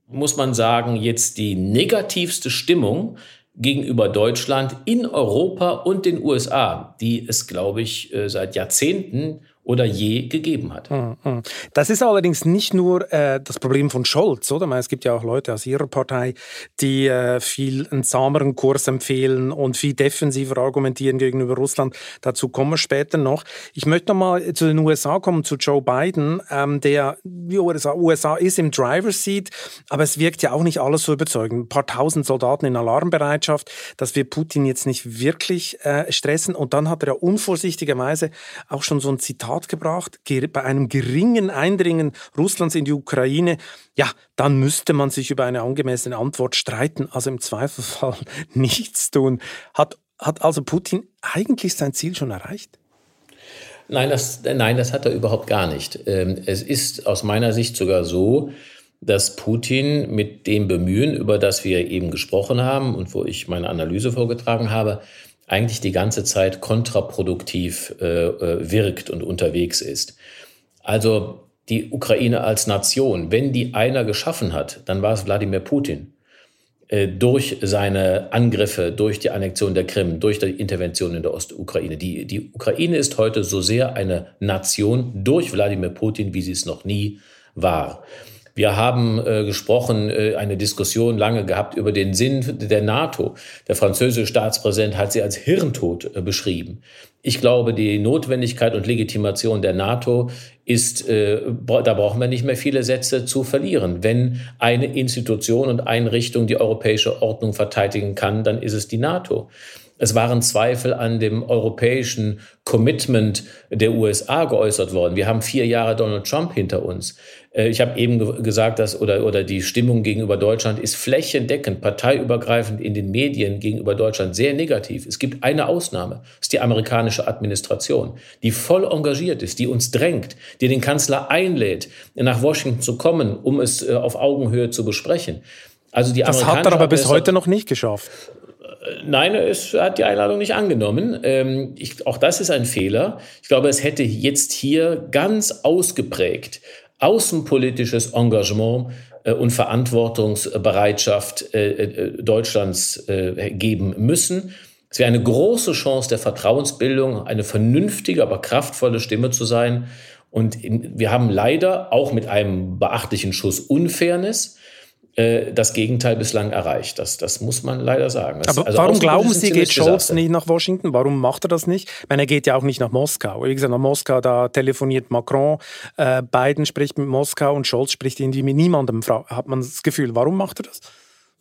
muss man sagen, jetzt die negativste Stimmung gegenüber Deutschland in Europa und den USA, die es, glaube ich, äh, seit Jahrzehnten oder je gegeben hat. Hm, hm. Das ist allerdings nicht nur äh, das Problem von Scholz, oder? Es gibt ja auch Leute aus Ihrer Partei, die äh, viel einen zahmeren Kurs empfehlen und viel defensiver argumentieren gegenüber Russland. Dazu kommen wir später noch. Ich möchte noch mal zu den USA kommen, zu Joe Biden, ähm, der die USA, USA ist im Driver's Seat, aber es wirkt ja auch nicht alles so überzeugend. Ein paar tausend Soldaten in Alarmbereitschaft, dass wir Putin jetzt nicht wirklich äh, stressen. Und dann hat er ja unvorsichtigerweise auch schon so ein Zitat Tat gebracht, bei einem geringen Eindringen Russlands in die Ukraine, ja, dann müsste man sich über eine angemessene Antwort streiten, also im Zweifelsfall nichts tun. Hat, hat also Putin eigentlich sein Ziel schon erreicht? Nein das, nein, das hat er überhaupt gar nicht. Ähm, es ist aus meiner Sicht sogar so, dass Putin mit dem Bemühen, über das wir eben gesprochen haben und wo ich meine Analyse vorgetragen habe, eigentlich die ganze Zeit kontraproduktiv äh, äh, wirkt und unterwegs ist. Also die Ukraine als Nation, wenn die einer geschaffen hat, dann war es Wladimir Putin. Äh, durch seine Angriffe, durch die Annexion der Krim, durch die Intervention in der Ostukraine. Die, die Ukraine ist heute so sehr eine Nation durch Wladimir Putin, wie sie es noch nie war. Wir haben äh, gesprochen, äh, eine Diskussion lange gehabt über den Sinn der NATO. Der französische Staatspräsident hat sie als Hirntod äh, beschrieben. Ich glaube, die Notwendigkeit und Legitimation der NATO ist, äh, da brauchen wir nicht mehr viele Sätze zu verlieren. Wenn eine Institution und Einrichtung die europäische Ordnung verteidigen kann, dann ist es die NATO. Es waren Zweifel an dem europäischen Commitment der USA geäußert worden. Wir haben vier Jahre Donald Trump hinter uns. Äh, ich habe eben gesagt, dass oder, oder die Stimmung gegenüber Deutschland ist flächendeckend, parteiübergreifend in den Medien gegenüber Deutschland sehr negativ. Es gibt eine Ausnahme, das ist die amerikanische Administration, die voll engagiert ist, die uns drängt, die den Kanzler einlädt, nach Washington zu kommen, um es äh, auf Augenhöhe zu besprechen. Also die das hat er aber bis heute noch nicht geschafft. Nein, es hat die Einladung nicht angenommen. Ähm, ich, auch das ist ein Fehler. Ich glaube, es hätte jetzt hier ganz ausgeprägt außenpolitisches Engagement äh, und Verantwortungsbereitschaft äh, äh, Deutschlands geben müssen. Es wäre eine große Chance der Vertrauensbildung, eine vernünftige, aber kraftvolle Stimme zu sein. Und wir haben leider auch mit einem beachtlichen Schuss Unfairness äh, das Gegenteil bislang erreicht. Das, das muss man leider sagen. Das, Aber also warum glauben Sie, geht Scholz nicht nach Washington? Warum macht er das nicht? Ich meine, er geht ja auch nicht nach Moskau. Wie gesagt, nach Moskau, da telefoniert Macron, äh, Biden spricht mit Moskau und Scholz spricht irgendwie mit niemandem, hat man das Gefühl. Warum macht er das?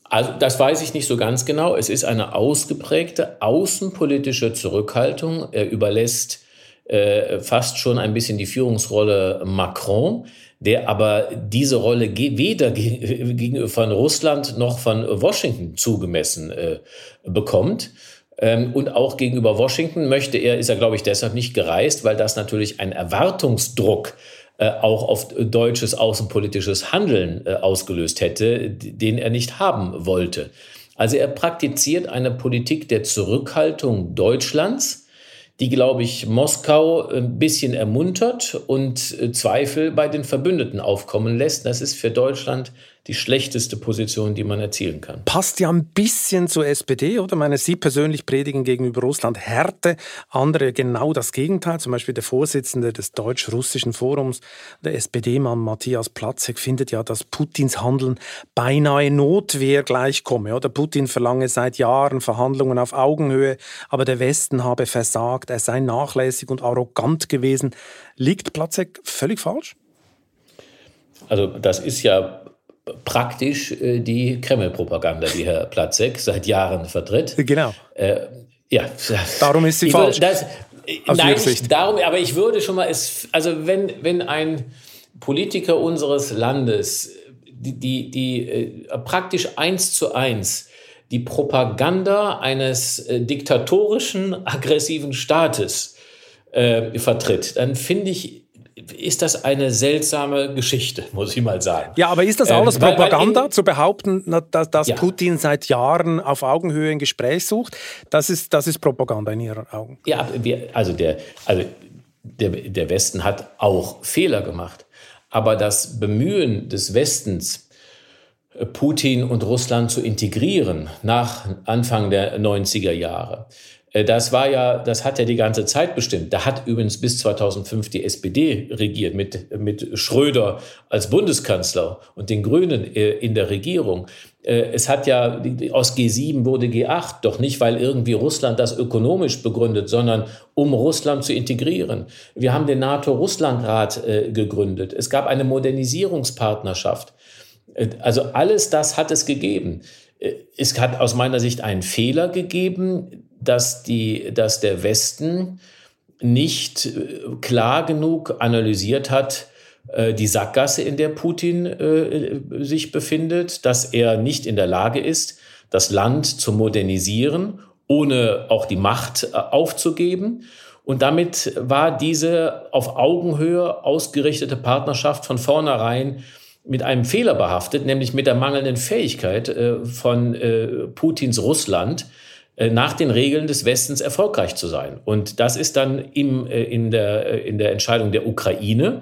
Also das weiß ich nicht so ganz genau. Es ist eine ausgeprägte außenpolitische Zurückhaltung. Er überlässt äh, fast schon ein bisschen die Führungsrolle Macron der aber diese Rolle weder gegenüber von Russland noch von Washington zugemessen äh, bekommt. Ähm, und auch gegenüber Washington möchte er, ist er, glaube ich, deshalb nicht gereist, weil das natürlich einen Erwartungsdruck äh, auch auf deutsches außenpolitisches Handeln äh, ausgelöst hätte, den er nicht haben wollte. Also er praktiziert eine Politik der Zurückhaltung Deutschlands, die, glaube ich, Moskau ein bisschen ermuntert und äh, Zweifel bei den Verbündeten aufkommen lässt. Das ist für Deutschland die schlechteste Position, die man erzielen kann. Passt ja ein bisschen zur SPD, oder? Meine, Sie persönlich predigen gegenüber Russland Härte, andere genau das Gegenteil. Zum Beispiel der Vorsitzende des Deutsch-Russischen Forums, der SPD-Mann Matthias Platzek, findet ja, dass Putins Handeln beinahe Notwehr gleichkomme. Oder? Putin verlange seit Jahren Verhandlungen auf Augenhöhe, aber der Westen habe versagt, er sei nachlässig und arrogant gewesen. Liegt Platzek völlig falsch? Also das ist ja praktisch äh, die Kreml-Propaganda, die Herr Platzek seit Jahren vertritt. Genau. Äh, ja. Darum ist sie ich falsch. Das, äh, nein, nicht darum, aber ich würde schon mal, es, also wenn, wenn ein Politiker unseres Landes die, die, die äh, praktisch eins zu eins die Propaganda eines äh, diktatorischen, aggressiven Staates äh, vertritt, dann finde ich, ist das eine seltsame Geschichte, muss ich mal sagen. Ja, aber ist das ähm, alles ähm, Propaganda, weil, weil zu behaupten, dass, dass ja. Putin seit Jahren auf Augenhöhe ein Gespräch sucht? Das ist, das ist Propaganda in Ihren Augen. Ja, wir, also, der, also der, der Westen hat auch Fehler gemacht. Aber das Bemühen des Westens, Putin und Russland zu integrieren nach Anfang der 90er Jahre, das war ja, das hat ja die ganze Zeit bestimmt. Da hat übrigens bis 2005 die SPD regiert mit, mit Schröder als Bundeskanzler und den Grünen äh, in der Regierung. Äh, es hat ja, aus G7 wurde G8, doch nicht, weil irgendwie Russland das ökonomisch begründet, sondern um Russland zu integrieren. Wir haben den NATO-Russland-Rat gegründet. Es gab eine Modernisierungspartnerschaft. Also alles das hat es gegeben. Es hat aus meiner Sicht einen Fehler gegeben, dass, die, dass der Westen nicht äh, klar genug analysiert hat, äh, die Sackgasse, in der Putin äh, sich befindet, dass er nicht in der Lage ist, das Land zu modernisieren, ohne auch die Macht aufzugeben. Und damit war diese auf Augenhöhe ausgerichtete Partnerschaft von vornherein mit einem Fehler behaftet, nämlich mit der mangelnden Fähigkeit von Putins Russland, äh, nach den Regeln des Westens erfolgreich zu sein. Und das ist dann im, äh, in, der, äh, in der Entscheidung der Ukraine,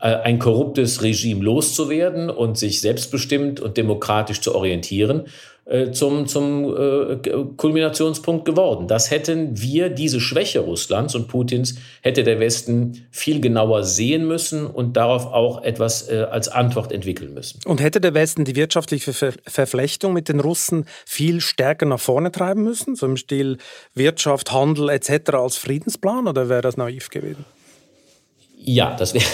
ein korruptes Regime loszuwerden und sich selbstbestimmt und demokratisch zu orientieren. Äh, zum, zum äh, Kulminationspunkt geworden. Das hätten wir, diese Schwäche Russlands und Putins, hätte der Westen viel genauer sehen müssen und darauf auch etwas äh, als Antwort entwickeln müssen. Und hätte der Westen die wirtschaftliche Ver Verflechtung mit den Russen viel stärker nach vorne treiben müssen, so im Stil Wirtschaft, Handel etc. als Friedensplan, oder wäre das naiv gewesen? Ja, das wäre,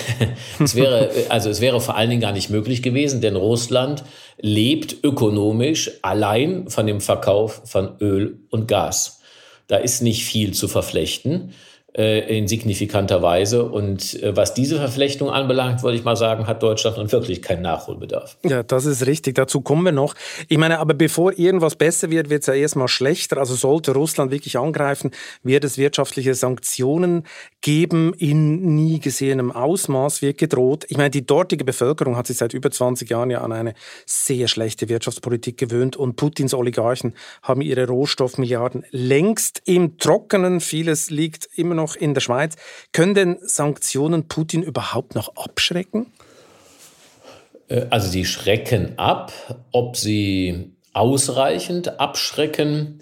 das wäre, also es wäre vor allen Dingen gar nicht möglich gewesen, denn Russland lebt ökonomisch allein von dem Verkauf von Öl und Gas. Da ist nicht viel zu verflechten in signifikanter Weise. Und äh, was diese Verflechtung anbelangt, würde ich mal sagen, hat Deutschland nun wirklich keinen Nachholbedarf. Ja, das ist richtig. Dazu kommen wir noch. Ich meine, aber bevor irgendwas besser wird, wird es ja erstmal schlechter. Also sollte Russland wirklich angreifen, wird es wirtschaftliche Sanktionen geben in nie gesehenem Ausmaß, wird gedroht. Ich meine, die dortige Bevölkerung hat sich seit über 20 Jahren ja an eine sehr schlechte Wirtschaftspolitik gewöhnt und Putins Oligarchen haben ihre Rohstoffmilliarden längst im Trockenen. Vieles liegt immer noch noch in der Schweiz. Können denn Sanktionen Putin überhaupt noch abschrecken? Äh, also sie schrecken ab. Ob sie ausreichend abschrecken,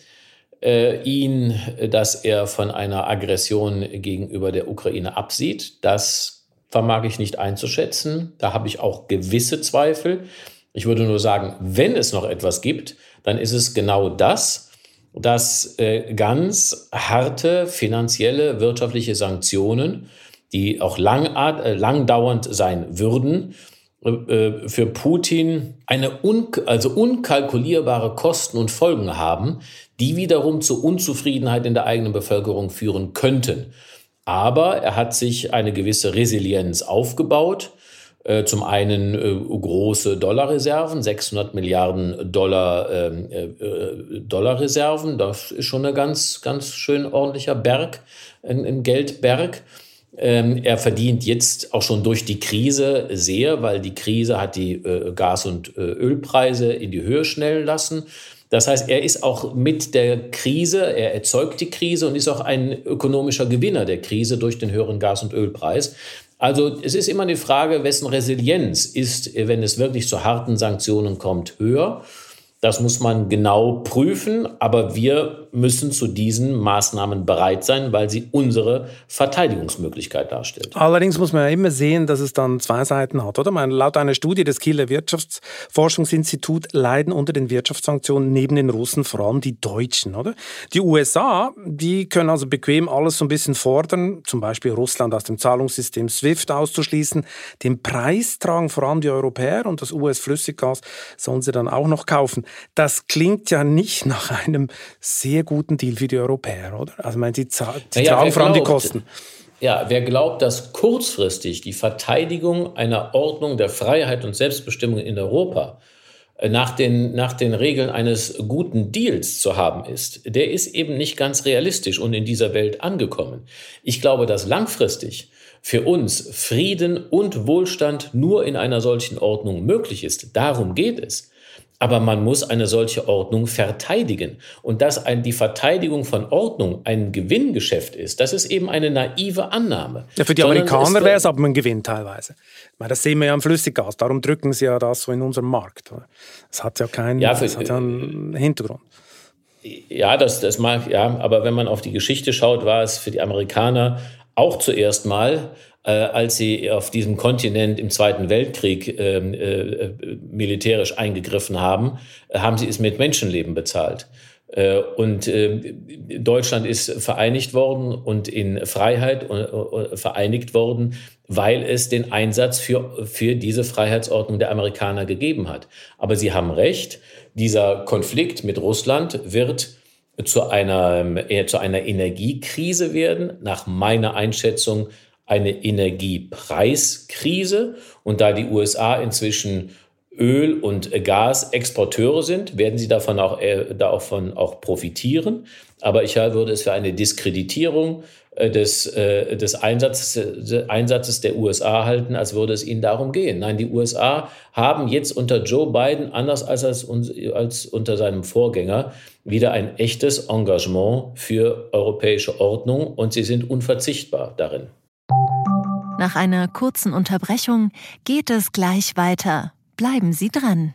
äh, ihn, dass er von einer Aggression gegenüber der Ukraine absieht, das vermag ich nicht einzuschätzen. Da habe ich auch gewisse Zweifel. Ich würde nur sagen, wenn es noch etwas gibt, dann ist es genau das, dass äh, ganz harte finanzielle, wirtschaftliche Sanktionen, die auch lang, äh, langdauernd sein würden, äh, für Putin eine un also unkalkulierbare Kosten und Folgen haben, die wiederum zu Unzufriedenheit in der eigenen Bevölkerung führen könnten. Aber er hat sich eine gewisse Resilienz aufgebaut äh, zum einen äh, große Dollarreserven, 600 Milliarden Dollar ähm, äh, äh, Dollarreserven. Das ist schon ein ganz, ganz schön ordentlicher Berg, ein, Geldberg. Ähm, er verdient jetzt auch schon durch die Krise sehr, weil die Krise hat die äh, Gas- und äh, Ölpreise in die Höhe schnellen lassen. Das heißt, er ist auch mit der Krise, er erzeugt die Krise und ist auch ein ökonomischer Gewinner der Krise durch den höheren Gas- und Ölpreis. Also es ist immer die Frage, wessen Resilienz ist, wenn es wirklich zu harten Sanktionen kommt, höher. Das muss man genau prüfen, aber wir müssen zu diesen Maßnahmen bereit sein, weil sie unsere Verteidigungsmöglichkeit darstellt. Allerdings muss man ja immer sehen, dass es dann zwei Seiten hat, oder? Meine, laut einer Studie des Kieler Wirtschaftsforschungsinstituts leiden unter den Wirtschaftssanktionen neben den Russen vor allem die Deutschen, oder? Die USA, die können also bequem alles so ein bisschen fordern, zum Beispiel Russland aus dem Zahlungssystem SWIFT auszuschließen. Den Preis tragen vor allem die Europäer und das US-Flüssiggas sollen sie dann auch noch kaufen. Das klingt ja nicht nach einem sehr guten Deal für die Europäer, oder? Also, ich meine, sie, sie naja, tragen vor allem die Kosten. Ja, wer glaubt, dass kurzfristig die Verteidigung einer Ordnung der Freiheit und Selbstbestimmung in Europa äh, nach den, nach den Regeln eines guten Deals zu haben ist, der ist eben nicht ganz realistisch und in dieser Welt angekommen. Ich glaube, dass langfristig für uns Frieden und Wohlstand nur in einer solchen Ordnung möglich ist. Darum geht es. Aber man muss eine solche Ordnung verteidigen. Und dass ein, die Verteidigung von Ordnung ein Gewinngeschäft ist, das ist eben eine naive Annahme. Ja, für die Sondern Amerikaner wäre es aber ein Gewinn teilweise. Meine, das sehen wir ja am Flüssiggas. Darum drücken sie ja das so in unserem Markt. Es hat ja keinen ja, für, hat ja einen Hintergrund. Ja, das, das mag, ja, aber wenn man auf die Geschichte schaut, war es für die Amerikaner auch zuerst mal äh, als sie auf diesem Kontinent im Zweiten Weltkrieg ähm, äh, militärisch eingegriffen haben, äh, haben sie es mit Menschenleben bezahlt. Äh, und äh, Deutschland ist vereinigt worden und in Freiheit vereinigt worden, weil es den Einsatz für, für diese Freiheitsordnung der Amerikaner gegeben hat. Aber Sie haben recht, dieser Konflikt mit Russland wird zu einer, eher zu einer Energiekrise werden, nach meiner Einschätzung eine Energiepreiskrise. Und da die USA inzwischen Öl- und Gasexporteure sind, werden sie davon auch, äh, davon auch profitieren. Aber ich würde es für eine Diskreditierung äh, des, äh, des Einsatzes, Einsatzes der USA halten, als würde es ihnen darum gehen. Nein, die USA haben jetzt unter Joe Biden, anders als, als, als unter seinem Vorgänger, wieder ein echtes Engagement für europäische Ordnung und sie sind unverzichtbar darin. Nach einer kurzen Unterbrechung geht es gleich weiter. Bleiben Sie dran.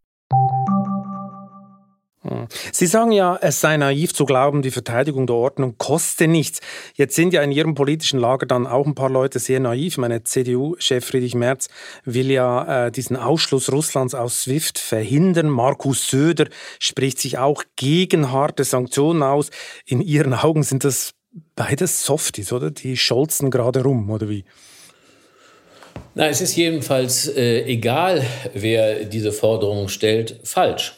Hm. Sie sagen ja, es sei naiv zu glauben, die Verteidigung der Ordnung koste nichts. Jetzt sind ja in Ihrem politischen Lager dann auch ein paar Leute sehr naiv. Meine CDU-Chef Friedrich Merz will ja äh, diesen Ausschluss Russlands aus SWIFT verhindern. Markus Söder spricht sich auch gegen harte Sanktionen aus. In Ihren Augen sind das beides Softies, oder? Die scholzen gerade rum, oder wie? Na, es ist jedenfalls äh, egal, wer diese Forderungen stellt, falsch.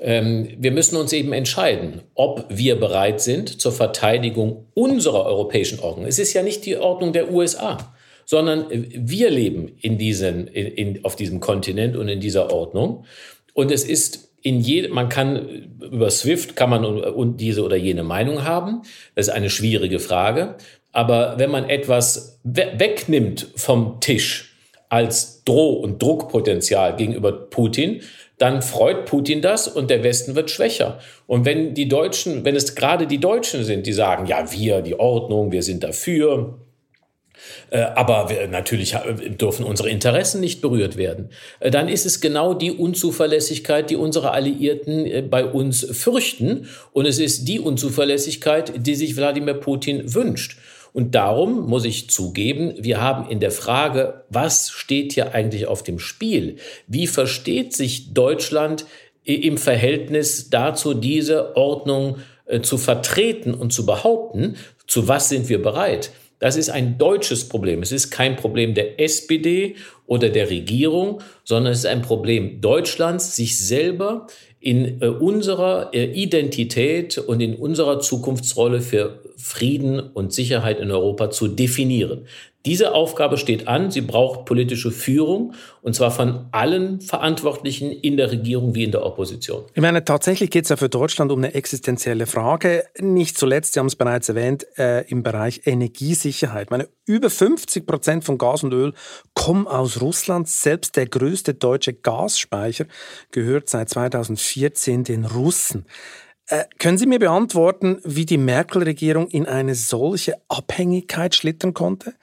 Ähm, wir müssen uns eben entscheiden, ob wir bereit sind zur Verteidigung unserer europäischen Ordnung. Es ist ja nicht die Ordnung der USA, sondern wir leben in diesen, in, in, auf diesem Kontinent und in dieser Ordnung. Und es ist in jedem, man kann über Swift kann man und diese oder jene Meinung haben. Das ist eine schwierige Frage. Aber wenn man etwas we wegnimmt vom Tisch als Droh- und Druckpotenzial gegenüber Putin, dann freut Putin das und der Westen wird schwächer. Und wenn die Deutschen, wenn es gerade die Deutschen sind, die sagen, ja, wir, die Ordnung, wir sind dafür, äh, aber wir, natürlich dürfen unsere Interessen nicht berührt werden. Äh, dann ist es genau die Unzuverlässigkeit, die unsere Alliierten äh, bei uns fürchten. Und es ist die Unzuverlässigkeit, die sich Wladimir Putin wünscht. Und darum muss ich zugeben, wir haben in der Frage, was steht hier eigentlich auf dem Spiel? Wie versteht sich Deutschland im Verhältnis dazu, diese Ordnung zu vertreten und zu behaupten? Zu was sind wir bereit? Das ist ein deutsches Problem. Es ist kein Problem der SPD oder der Regierung, sondern es ist ein Problem Deutschlands, sich selber in äh, unserer äh, Identität und in unserer Zukunftsrolle für Frieden und Sicherheit in Europa zu definieren. Diese Aufgabe steht an. Sie braucht politische Führung und zwar von allen Verantwortlichen in der Regierung wie in der Opposition. Ich meine, tatsächlich geht es ja für Deutschland um eine existenzielle Frage. Nicht zuletzt, Sie haben es bereits erwähnt, äh, im Bereich Energiesicherheit. Ich meine, über 50 Prozent von Gas und Öl kommen aus Russland. Selbst der größte deutsche Gasspeicher gehört seit 2014 den Russen. Äh, können Sie mir beantworten, wie die Merkel-Regierung in eine solche Abhängigkeit schlittern konnte?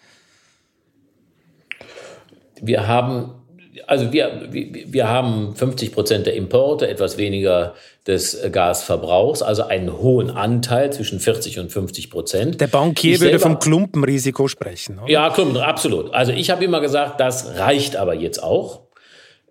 wir haben, also wir, wir haben 50 Prozent der Importe, etwas weniger des Gasverbrauchs, also einen hohen Anteil zwischen 40 und 50 Prozent. Der Bankier würde vom Klumpenrisiko sprechen. Oder? Ja, Klumpen, absolut. Also ich habe immer gesagt, das reicht aber jetzt auch.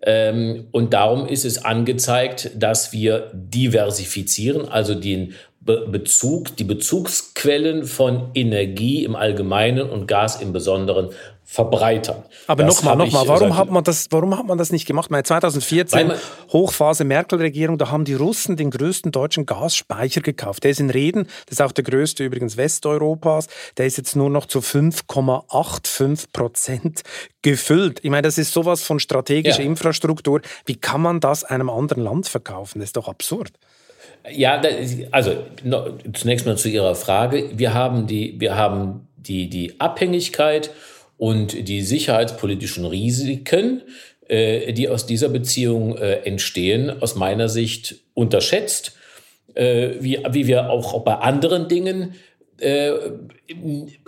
Ähm, und darum ist es angezeigt, dass wir diversifizieren, also den Bezug, die Bezugsquellen von Energie im Allgemeinen und Gas im Besonderen verbreitern. Aber nochmal, nochmal, warum hat man das, warum hat man das nicht gemacht? Meine 2014 man, Hochphase Merkel-Regierung, da haben die Russen den größten deutschen Gasspeicher gekauft. Der ist in Reden, das ist auch der größte übrigens Westeuropas. Der ist jetzt nur noch zu 5,85 Prozent gefüllt. Ich meine, das ist sowas von strategischer ja. Infrastruktur. Wie kann man das einem anderen Land verkaufen? Das ist doch absurd. Ja, also zunächst mal zu Ihrer Frage. Wir haben die, wir haben die, die Abhängigkeit und die sicherheitspolitischen Risiken, äh, die aus dieser Beziehung äh, entstehen, aus meiner Sicht unterschätzt, äh, wie, wie wir auch bei anderen Dingen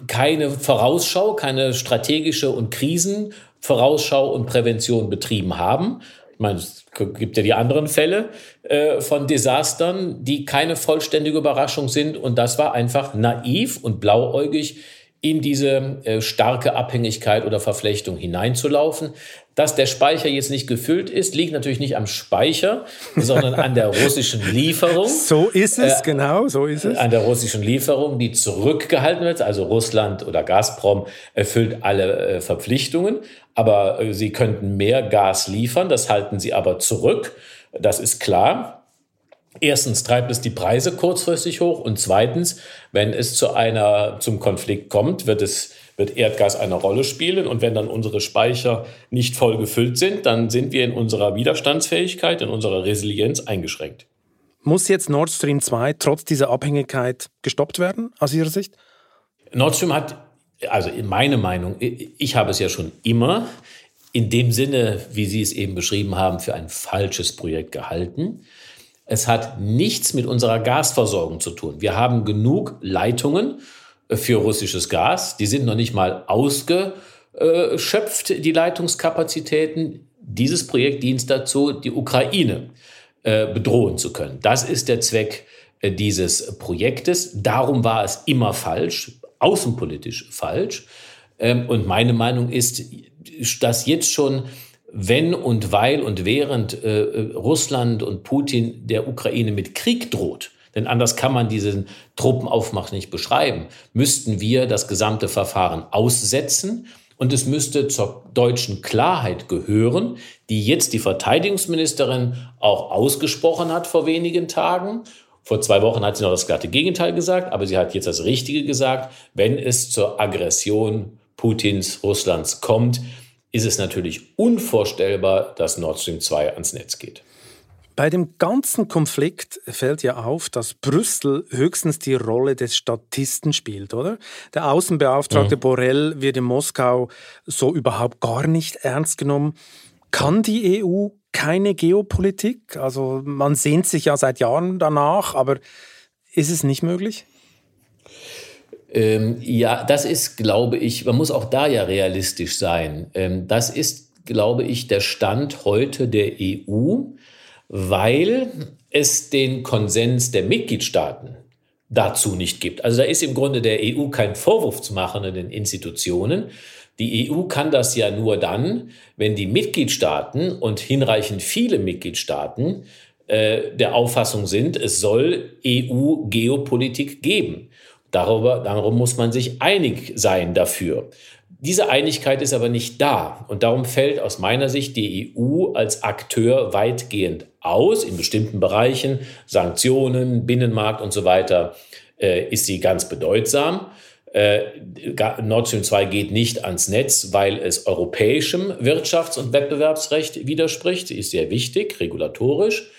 keine Vorausschau, keine strategische und Krisenvorausschau und Prävention betrieben haben. Ich meine, es gibt ja die anderen Fälle äh, von Desastern, die keine vollständige Überraschung sind. Und das war einfach naiv und blauäugig in diese äh, starke Abhängigkeit oder Verflechtung hineinzulaufen. Dass der Speicher jetzt nicht gefüllt ist, liegt natürlich nicht am Speicher, sondern an der russischen Lieferung. So ist es, äh, genau, so ist es. An der russischen Lieferung, die zurückgehalten wird. Also Russland oder Gazprom erfüllt alle äh, Verpflichtungen, aber äh, sie könnten mehr Gas liefern, das halten sie aber zurück. Das ist klar. Erstens treibt es die Preise kurzfristig hoch und zweitens, wenn es zu einer, zum Konflikt kommt, wird es, wird Erdgas eine Rolle spielen und wenn dann unsere Speicher nicht voll gefüllt sind, dann sind wir in unserer Widerstandsfähigkeit, in unserer Resilienz eingeschränkt. Muss jetzt Nord Stream 2 trotz dieser Abhängigkeit gestoppt werden, aus Ihrer Sicht? Nord Stream hat, also in meiner Meinung, ich habe es ja schon immer in dem Sinne, wie Sie es eben beschrieben haben, für ein falsches Projekt gehalten. Es hat nichts mit unserer Gasversorgung zu tun. Wir haben genug Leitungen äh, für russisches Gas. Die sind noch nicht mal ausgeschöpft, die Leitungskapazitäten. Dieses Projekt dient dazu, die Ukraine äh, bedrohen zu können. Das ist der Zweck äh, dieses Projektes. Darum war es immer falsch, außenpolitisch falsch. Ähm, und meine Meinung ist, dass jetzt schon wenn und weil und während äh, Russland und Putin der Ukraine mit Krieg droht, denn anders kann man diesen Truppenaufmach nicht beschreiben, müssten wir das gesamte Verfahren aussetzen und es müsste zur deutschen Klarheit gehören, die jetzt die Verteidigungsministerin auch ausgesprochen hat vor wenigen Tagen. Vor zwei Wochen hat sie noch das glatte Gegenteil gesagt, aber sie hat jetzt das Richtige gesagt. Wenn es zur Aggression Putins Russlands kommt, ist es natürlich unvorstellbar, dass Nord Stream 2 ans Netz geht. Bei dem ganzen Konflikt fällt ja auf, dass Brüssel höchstens die Rolle des Statisten spielt, oder? Der Außenbeauftragte mhm. Borrell wird in Moskau so überhaupt gar nicht ernst genommen. Kann die EU keine Geopolitik? Also man sehnt sich ja seit Jahren danach, aber ist es nicht möglich? Ähm, ja, das ist, glaube ich, man muss auch da ja realistisch sein. Ähm, das ist, glaube ich, der Stand heute der EU, weil es den Konsens der Mitgliedstaaten dazu nicht gibt. Also da ist im Grunde der EU kein Vorwurf zu machen in den Institutionen. Die EU kann das ja nur dann, wenn die Mitgliedstaaten und hinreichend viele Mitgliedstaaten äh, der Auffassung sind, es soll EU-Geopolitik geben. Darüber, darum muss man sich einig sein dafür. Diese Einigkeit ist aber nicht da und darum fällt aus meiner Sicht die EU als Akteur weitgehend aus. In bestimmten Bereichen, Sanktionen, Binnenmarkt und so weiter, äh, ist sie ganz bedeutsam. Äh, Nord Stream 2 geht nicht ans Netz, weil es europäischem Wirtschafts- und Wettbewerbsrecht widerspricht. Sie ist sehr wichtig, regulatorisch.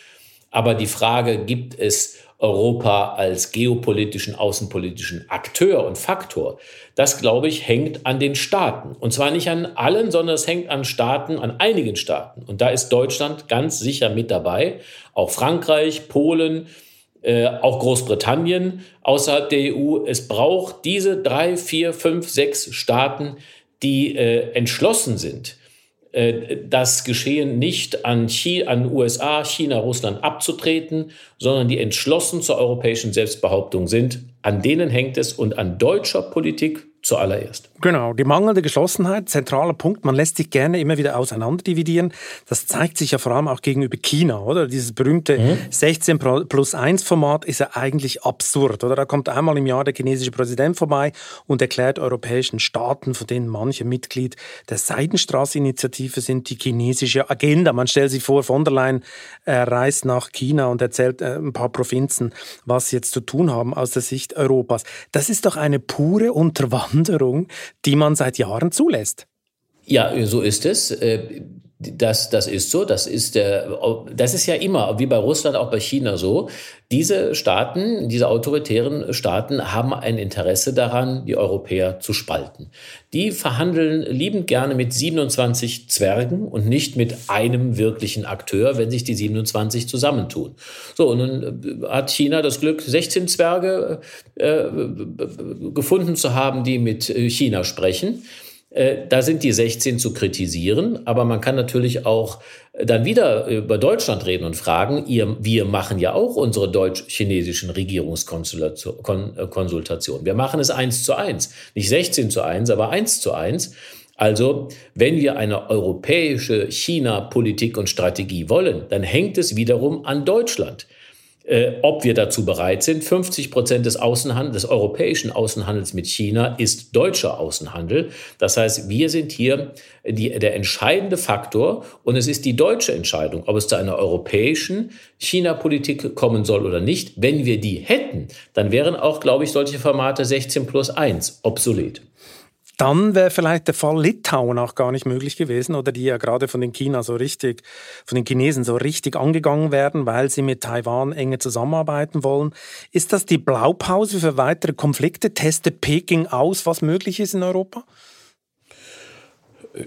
Aber die Frage, gibt es Europa als geopolitischen, außenpolitischen Akteur und Faktor, das, glaube ich, hängt an den Staaten. Und zwar nicht an allen, sondern es hängt an Staaten, an einigen Staaten. Und da ist Deutschland ganz sicher mit dabei. Auch Frankreich, Polen, äh, auch Großbritannien außerhalb der EU. Es braucht diese drei, vier, fünf, sechs Staaten, die äh, entschlossen sind, das Geschehen nicht an, China, an USA, China, Russland abzutreten, sondern die entschlossen zur europäischen Selbstbehauptung sind. An denen hängt es und an deutscher Politik zuallererst. Genau, die mangelnde Geschlossenheit, zentraler Punkt. Man lässt sich gerne immer wieder auseinanderdividieren. Das zeigt sich ja vor allem auch gegenüber China, oder? Dieses berühmte mhm. 16 plus 1 Format ist ja eigentlich absurd, oder? Da kommt einmal im Jahr der chinesische Präsident vorbei und erklärt europäischen Staaten, von denen manche Mitglied der Seidenstraße-Initiative sind, die chinesische Agenda. Man stellt sich vor, von der Leyen äh, reist nach China und erzählt äh, ein paar Provinzen, was sie jetzt zu tun haben aus der Sicht Europas. Das ist doch eine pure Unterwanderung die man seit Jahren zulässt. Ja, so ist es. Das, das ist so. Das ist, der, das ist ja immer, wie bei Russland, auch bei China so. Diese Staaten, diese autoritären Staaten haben ein Interesse daran, die Europäer zu spalten. Die verhandeln liebend gerne mit 27 Zwergen und nicht mit einem wirklichen Akteur, wenn sich die 27 zusammentun. So, und nun äh, hat China das Glück, 16 Zwerge äh, gefunden zu haben, die mit äh, China sprechen. Äh, da sind die 16 zu kritisieren, aber man kann natürlich auch äh, dann wieder über Deutschland reden und fragen, ihr, wir machen ja auch unsere deutsch-chinesischen Regierungskonsultationen. Wir machen es eins zu eins, nicht 16 zu eins, aber eins zu eins. Also, wenn wir eine europäische China-Politik und Strategie wollen, dann hängt es wiederum an Deutschland äh, ob wir dazu bereit sind. 50 Prozent des Außenhandels, des europäischen Außenhandels mit China ist deutscher Außenhandel. Das heißt, wir sind hier die, der entscheidende Faktor und es ist die deutsche Entscheidung, ob es zu einer europäischen China-Politik kommen soll oder nicht. Wenn wir die hätten, dann wären auch, glaube ich, solche Formate 16 plus 1 obsolet dann wäre vielleicht der Fall Litauen auch gar nicht möglich gewesen oder die ja gerade von den China so richtig, von den Chinesen so richtig angegangen werden, weil sie mit Taiwan enge zusammenarbeiten wollen. Ist das die Blaupause für weitere Konflikte? Testet Peking aus, was möglich ist in Europa?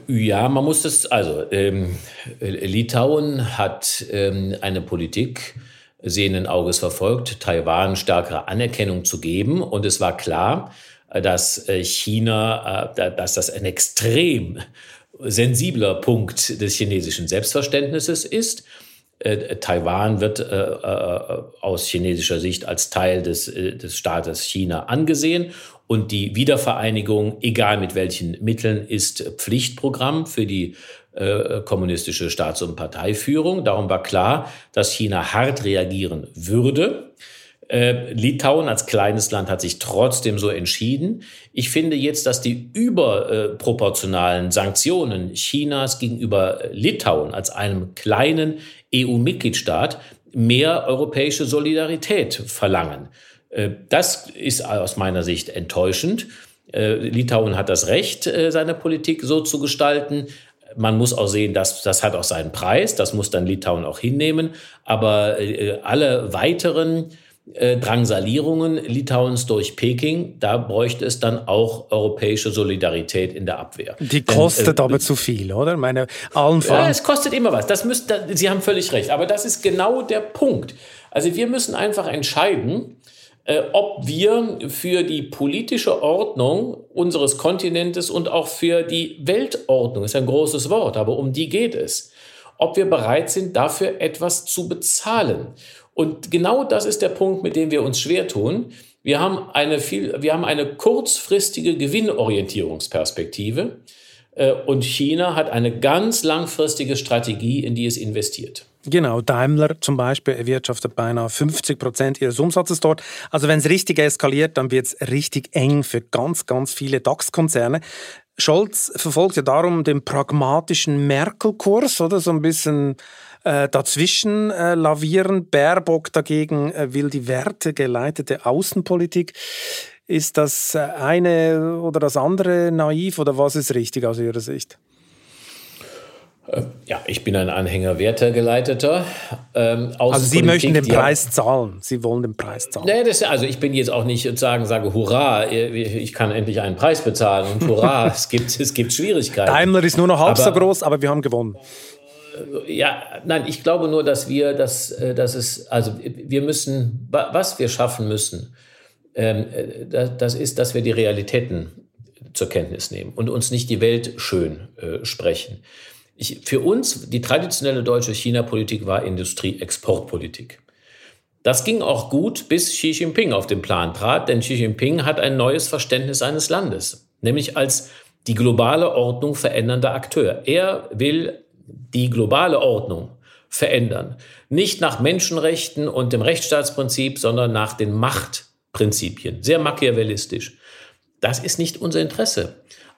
Ja, man muss das, also ähm, Litauen hat ähm, eine Politik sehenden Auges verfolgt, Taiwan stärkere Anerkennung zu geben. Und es war klar, dass äh, China, äh, dass das ein extrem sensibler Punkt des chinesischen Selbstverständnisses ist. Äh, Taiwan wird aus chinesischer Sicht als Teil des, des Staates China angesehen und die Wiedervereinigung, egal mit welchen Mitteln, ist Pflichtprogramm für die kommunistische Staats- und Parteiführung. Darum war klar, dass China hart reagieren würde. Äh, Litauen als kleines Land hat sich trotzdem so entschieden. Ich finde jetzt, dass die überproportionalen Sanktionen Chinas gegenüber Litauen als einem kleinen EU-Mitgliedstaat mehr europäische Solidarität verlangen. Äh, das ist aus meiner Sicht enttäuschend. Äh, Litauen hat das Recht, seine Politik so zu gestalten. Man muss auch sehen, dass das hat auch seinen Preis. Das muss dann Litauen auch hinnehmen. Aber alle weiteren äh, Drangsalierungen Litauens durch Peking, da bräuchte es dann auch europäische Solidarität in der Abwehr. Die kostet Denn, äh, aber zu viel, oder? Meine allen Ja, es kostet immer was. Das müsst, Sie haben völlig recht. Aber das ist genau der Punkt. Also wir müssen einfach entscheiden, äh, ob wir für die politische Ordnung unseres Kontinentes und auch für die Weltordnung, ist ein großes Wort, aber um die geht es, ob wir bereit sind, dafür etwas zu bezahlen. Und genau das ist der Punkt, mit dem wir uns schwer tun. Wir haben eine, viel, wir haben eine kurzfristige Gewinnorientierungsperspektive äh, und China hat eine ganz langfristige Strategie, in die es investiert. Genau, Daimler zum Beispiel erwirtschaftet beinahe 50 Prozent ihres Umsatzes dort. Also wenn es richtig eskaliert, dann wird es richtig eng für ganz, ganz viele DAX-Konzerne. Scholz verfolgt ja darum den pragmatischen Merkel-Kurs, oder so ein bisschen äh, dazwischen äh, lavieren. Baerbock dagegen äh, will die wertegeleitete Außenpolitik. Ist das eine oder das andere naiv oder was ist richtig aus Ihrer Sicht? Äh, ja, ich bin ein Anhänger wertegeleiteter. Ähm, also Sie möchten den Preis zahlen. Sie wollen den Preis zahlen. Nee, das, also ich bin jetzt auch nicht sozusagen sage, hurra, ich kann endlich einen Preis bezahlen und hurra, es gibt es gibt Schwierigkeiten. Daimler ist nur noch halb aber, so groß, aber wir haben gewonnen. Äh, ja, nein, ich glaube nur, dass wir, dass, äh, dass es, also wir müssen, was wir schaffen müssen, ähm, das ist, dass wir die Realitäten zur Kenntnis nehmen und uns nicht die Welt schön äh, sprechen. Ich, für uns, die traditionelle deutsche China-Politik war Industrie-Exportpolitik. Das ging auch gut, bis Xi Jinping auf den Plan trat, denn Xi Jinping hat ein neues Verständnis eines Landes, nämlich als die globale Ordnung verändernder Akteur. Er will die globale Ordnung verändern. Nicht nach Menschenrechten und dem Rechtsstaatsprinzip, sondern nach den Machtprinzipien. Sehr machiavellistisch. Das ist nicht unser Interesse.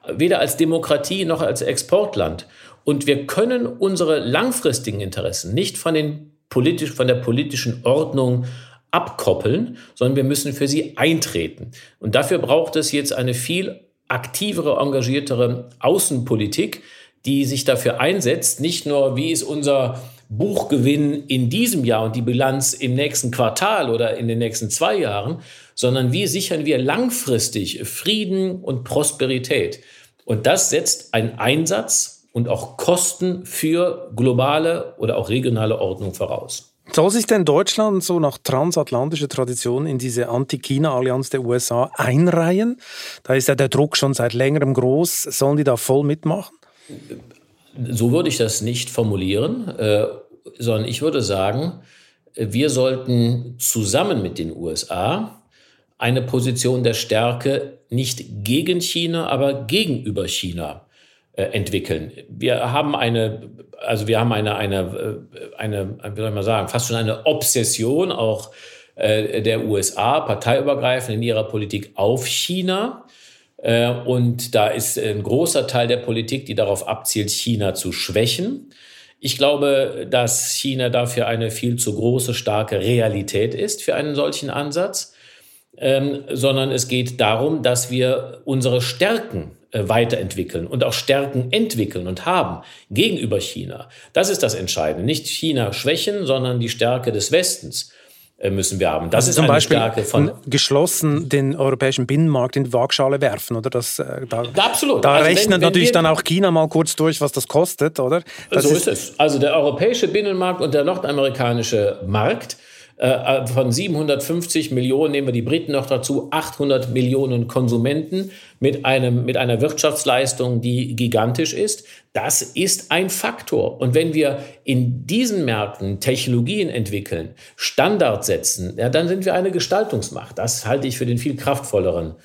Weder als Demokratie noch als Exportland. Und wir können unsere langfristigen Interessen nicht von, den politisch, von der politischen Ordnung abkoppeln, sondern wir müssen für sie eintreten. Und dafür braucht es jetzt eine viel aktivere, engagiertere Außenpolitik, die sich dafür einsetzt, nicht nur, wie ist unser Buchgewinn in diesem Jahr und die Bilanz im nächsten Quartal oder in den nächsten zwei Jahren, sondern wie sichern wir langfristig Frieden und Prosperität. Und das setzt einen Einsatz und auch Kosten für globale oder auch regionale Ordnung voraus. Soll sich denn Deutschland so nach transatlantischer Tradition in diese Anti-China-Allianz der USA einreihen? Da ist ja der Druck schon seit längerem groß. Sollen die da voll mitmachen? So würde ich das nicht formulieren, äh, sondern ich würde sagen, wir sollten zusammen mit den USA eine Position der Stärke nicht gegen China, aber gegenüber China äh, entwickeln. Wir haben eine, also wir haben eine, eine, äh, eine, wie soll ich mal sagen, fast schon eine Obsession auch der USA, parteiübergreifend in ihrer Politik auf China. Und da ist ein großer Teil der Politik, die darauf abzielt, China zu schwächen. Ich glaube, dass China dafür eine viel zu große, starke Realität ist für einen solchen Ansatz, ähm, sondern es geht darum, dass wir unsere Stärken äh, weiterentwickeln und auch Stärken entwickeln und haben gegenüber China. Das ist das Entscheidende. Nicht China schwächen, sondern die Stärke des Westens äh, müssen wir haben. Das also ist zum Beispiel Stärke von geschlossen den europäischen Binnenmarkt in die Waagschale werfen, oder? Das, äh, da, Absolut. Da also rechnet wenn, wenn natürlich dann auch China mal kurz durch, was das kostet, oder? Das so ist, ist es. Also der europäische Binnenmarkt und der nordamerikanische Markt äh, von 750 Millionen, nehmen wir die Briten noch dazu, 800 Millionen Konsumenten mit, einem, mit einer Wirtschaftsleistung, die gigantisch ist. Das ist ein Faktor. Und wenn wir in diesen Märkten Technologien entwickeln, Standards setzen, ja, dann sind wir eine Gestaltungsmacht. Das halte ich für den viel kraftvolleren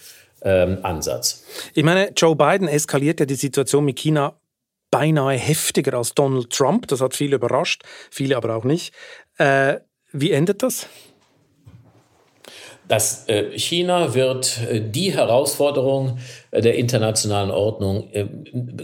ähm, Ansatz. Ich meine, Joe Biden eskaliert ja die Situation mit China beinahe heftiger als Donald Trump. Das hat viele überrascht, viele aber auch nicht. Äh, wie endet das? Das äh, China wird äh, die Herausforderung äh, der internationalen Ordnung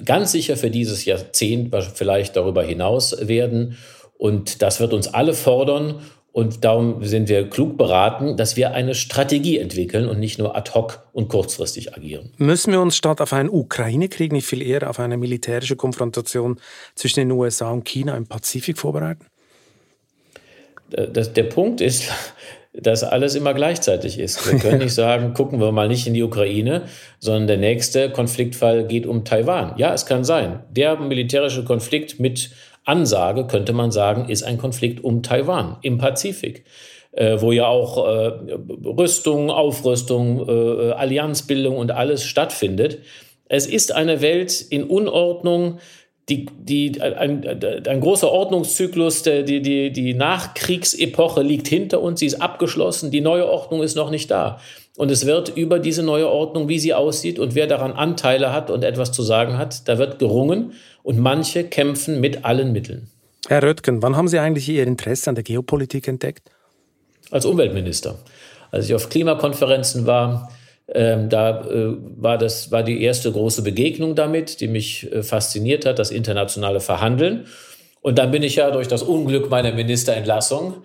ganz sicher für dieses Jahrzehnt, vielleicht darüber hinaus werden. Und das wird uns alle fordern. Und darum sind wir klug beraten, dass wir eine Strategie entwickeln und nicht nur ad hoc und kurzfristig agieren. Müssen wir uns statt auf einen Ukraine-Krieg nicht viel eher auf eine militärische Konfrontation zwischen den USA und China im Pazifik vorbereiten? Das, der Punkt ist, dass alles immer gleichzeitig ist. Wir können nicht sagen, gucken wir mal nicht in die Ukraine, sondern der nächste Konfliktfall geht um Taiwan. Ja, es kann sein. Der militärische Konflikt mit Ansage, könnte man sagen, ist ein Konflikt um Taiwan im Pazifik, äh, wo ja auch äh, Rüstung, Aufrüstung, äh, Allianzbildung und alles stattfindet. Es ist eine Welt in Unordnung, die, die, ein, ein großer Ordnungszyklus, die, die, die Nachkriegsepoche liegt hinter uns, sie ist abgeschlossen, die neue Ordnung ist noch nicht da. Und es wird über diese neue Ordnung, wie sie aussieht und wer daran Anteile hat und etwas zu sagen hat, da wird gerungen und manche kämpfen mit allen Mitteln. Herr Röttgen, wann haben Sie eigentlich Ihr Interesse an der Geopolitik entdeckt? Als Umweltminister. Als ich auf Klimakonferenzen war, ähm, da äh, war das war die erste große Begegnung damit, die mich äh, fasziniert hat, das internationale Verhandeln. Und dann bin ich ja durch das Unglück meiner Ministerentlassung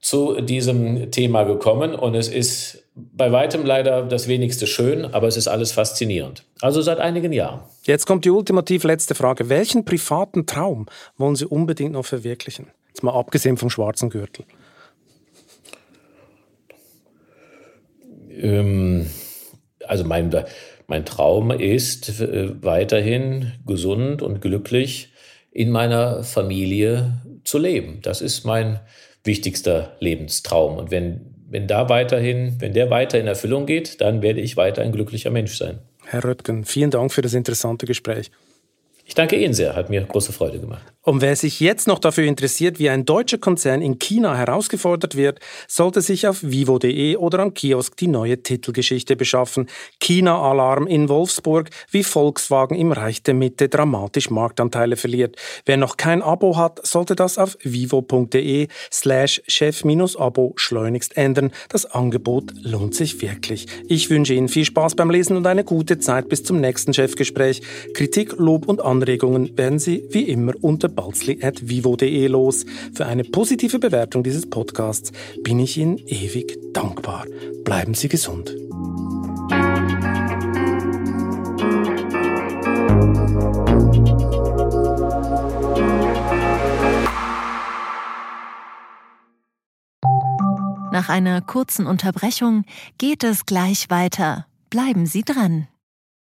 zu diesem Thema gekommen und es ist bei weitem leider das wenigste schön, aber es ist alles faszinierend. Also seit einigen Jahren. Jetzt kommt die ultimativ letzte Frage. Welchen privaten Traum wollen Sie unbedingt noch verwirklichen? Jetzt mal abgesehen vom schwarzen Gürtel. Ähm, also mein, mein Traum ist äh, weiterhin gesund und glücklich in meiner Familie zu leben. Das ist mein wichtigster Lebenstraum. Und wenn, wenn da weiterhin, wenn der weiter in Erfüllung geht, dann werde ich weiter ein glücklicher Mensch sein. Herr Röttgen, vielen Dank für das interessante Gespräch. Ich danke Ihnen sehr, hat mir große Freude gemacht. Und wer sich jetzt noch dafür interessiert, wie ein deutscher Konzern in China herausgefordert wird, sollte sich auf vivo.de oder am Kiosk die neue Titelgeschichte beschaffen. China-Alarm in Wolfsburg, wie Volkswagen im Reich der Mitte dramatisch Marktanteile verliert. Wer noch kein Abo hat, sollte das auf vivo.de slash chef-abo schleunigst ändern. Das Angebot lohnt sich wirklich. Ich wünsche Ihnen viel Spaß beim Lesen und eine gute Zeit bis zum nächsten Chefgespräch. Kritik, Lob und Anregungen werden Sie wie immer unter balzli.vivo.de los. Für eine positive Bewertung dieses Podcasts bin ich Ihnen ewig dankbar. Bleiben Sie gesund. Nach einer kurzen Unterbrechung geht es gleich weiter. Bleiben Sie dran.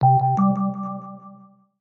you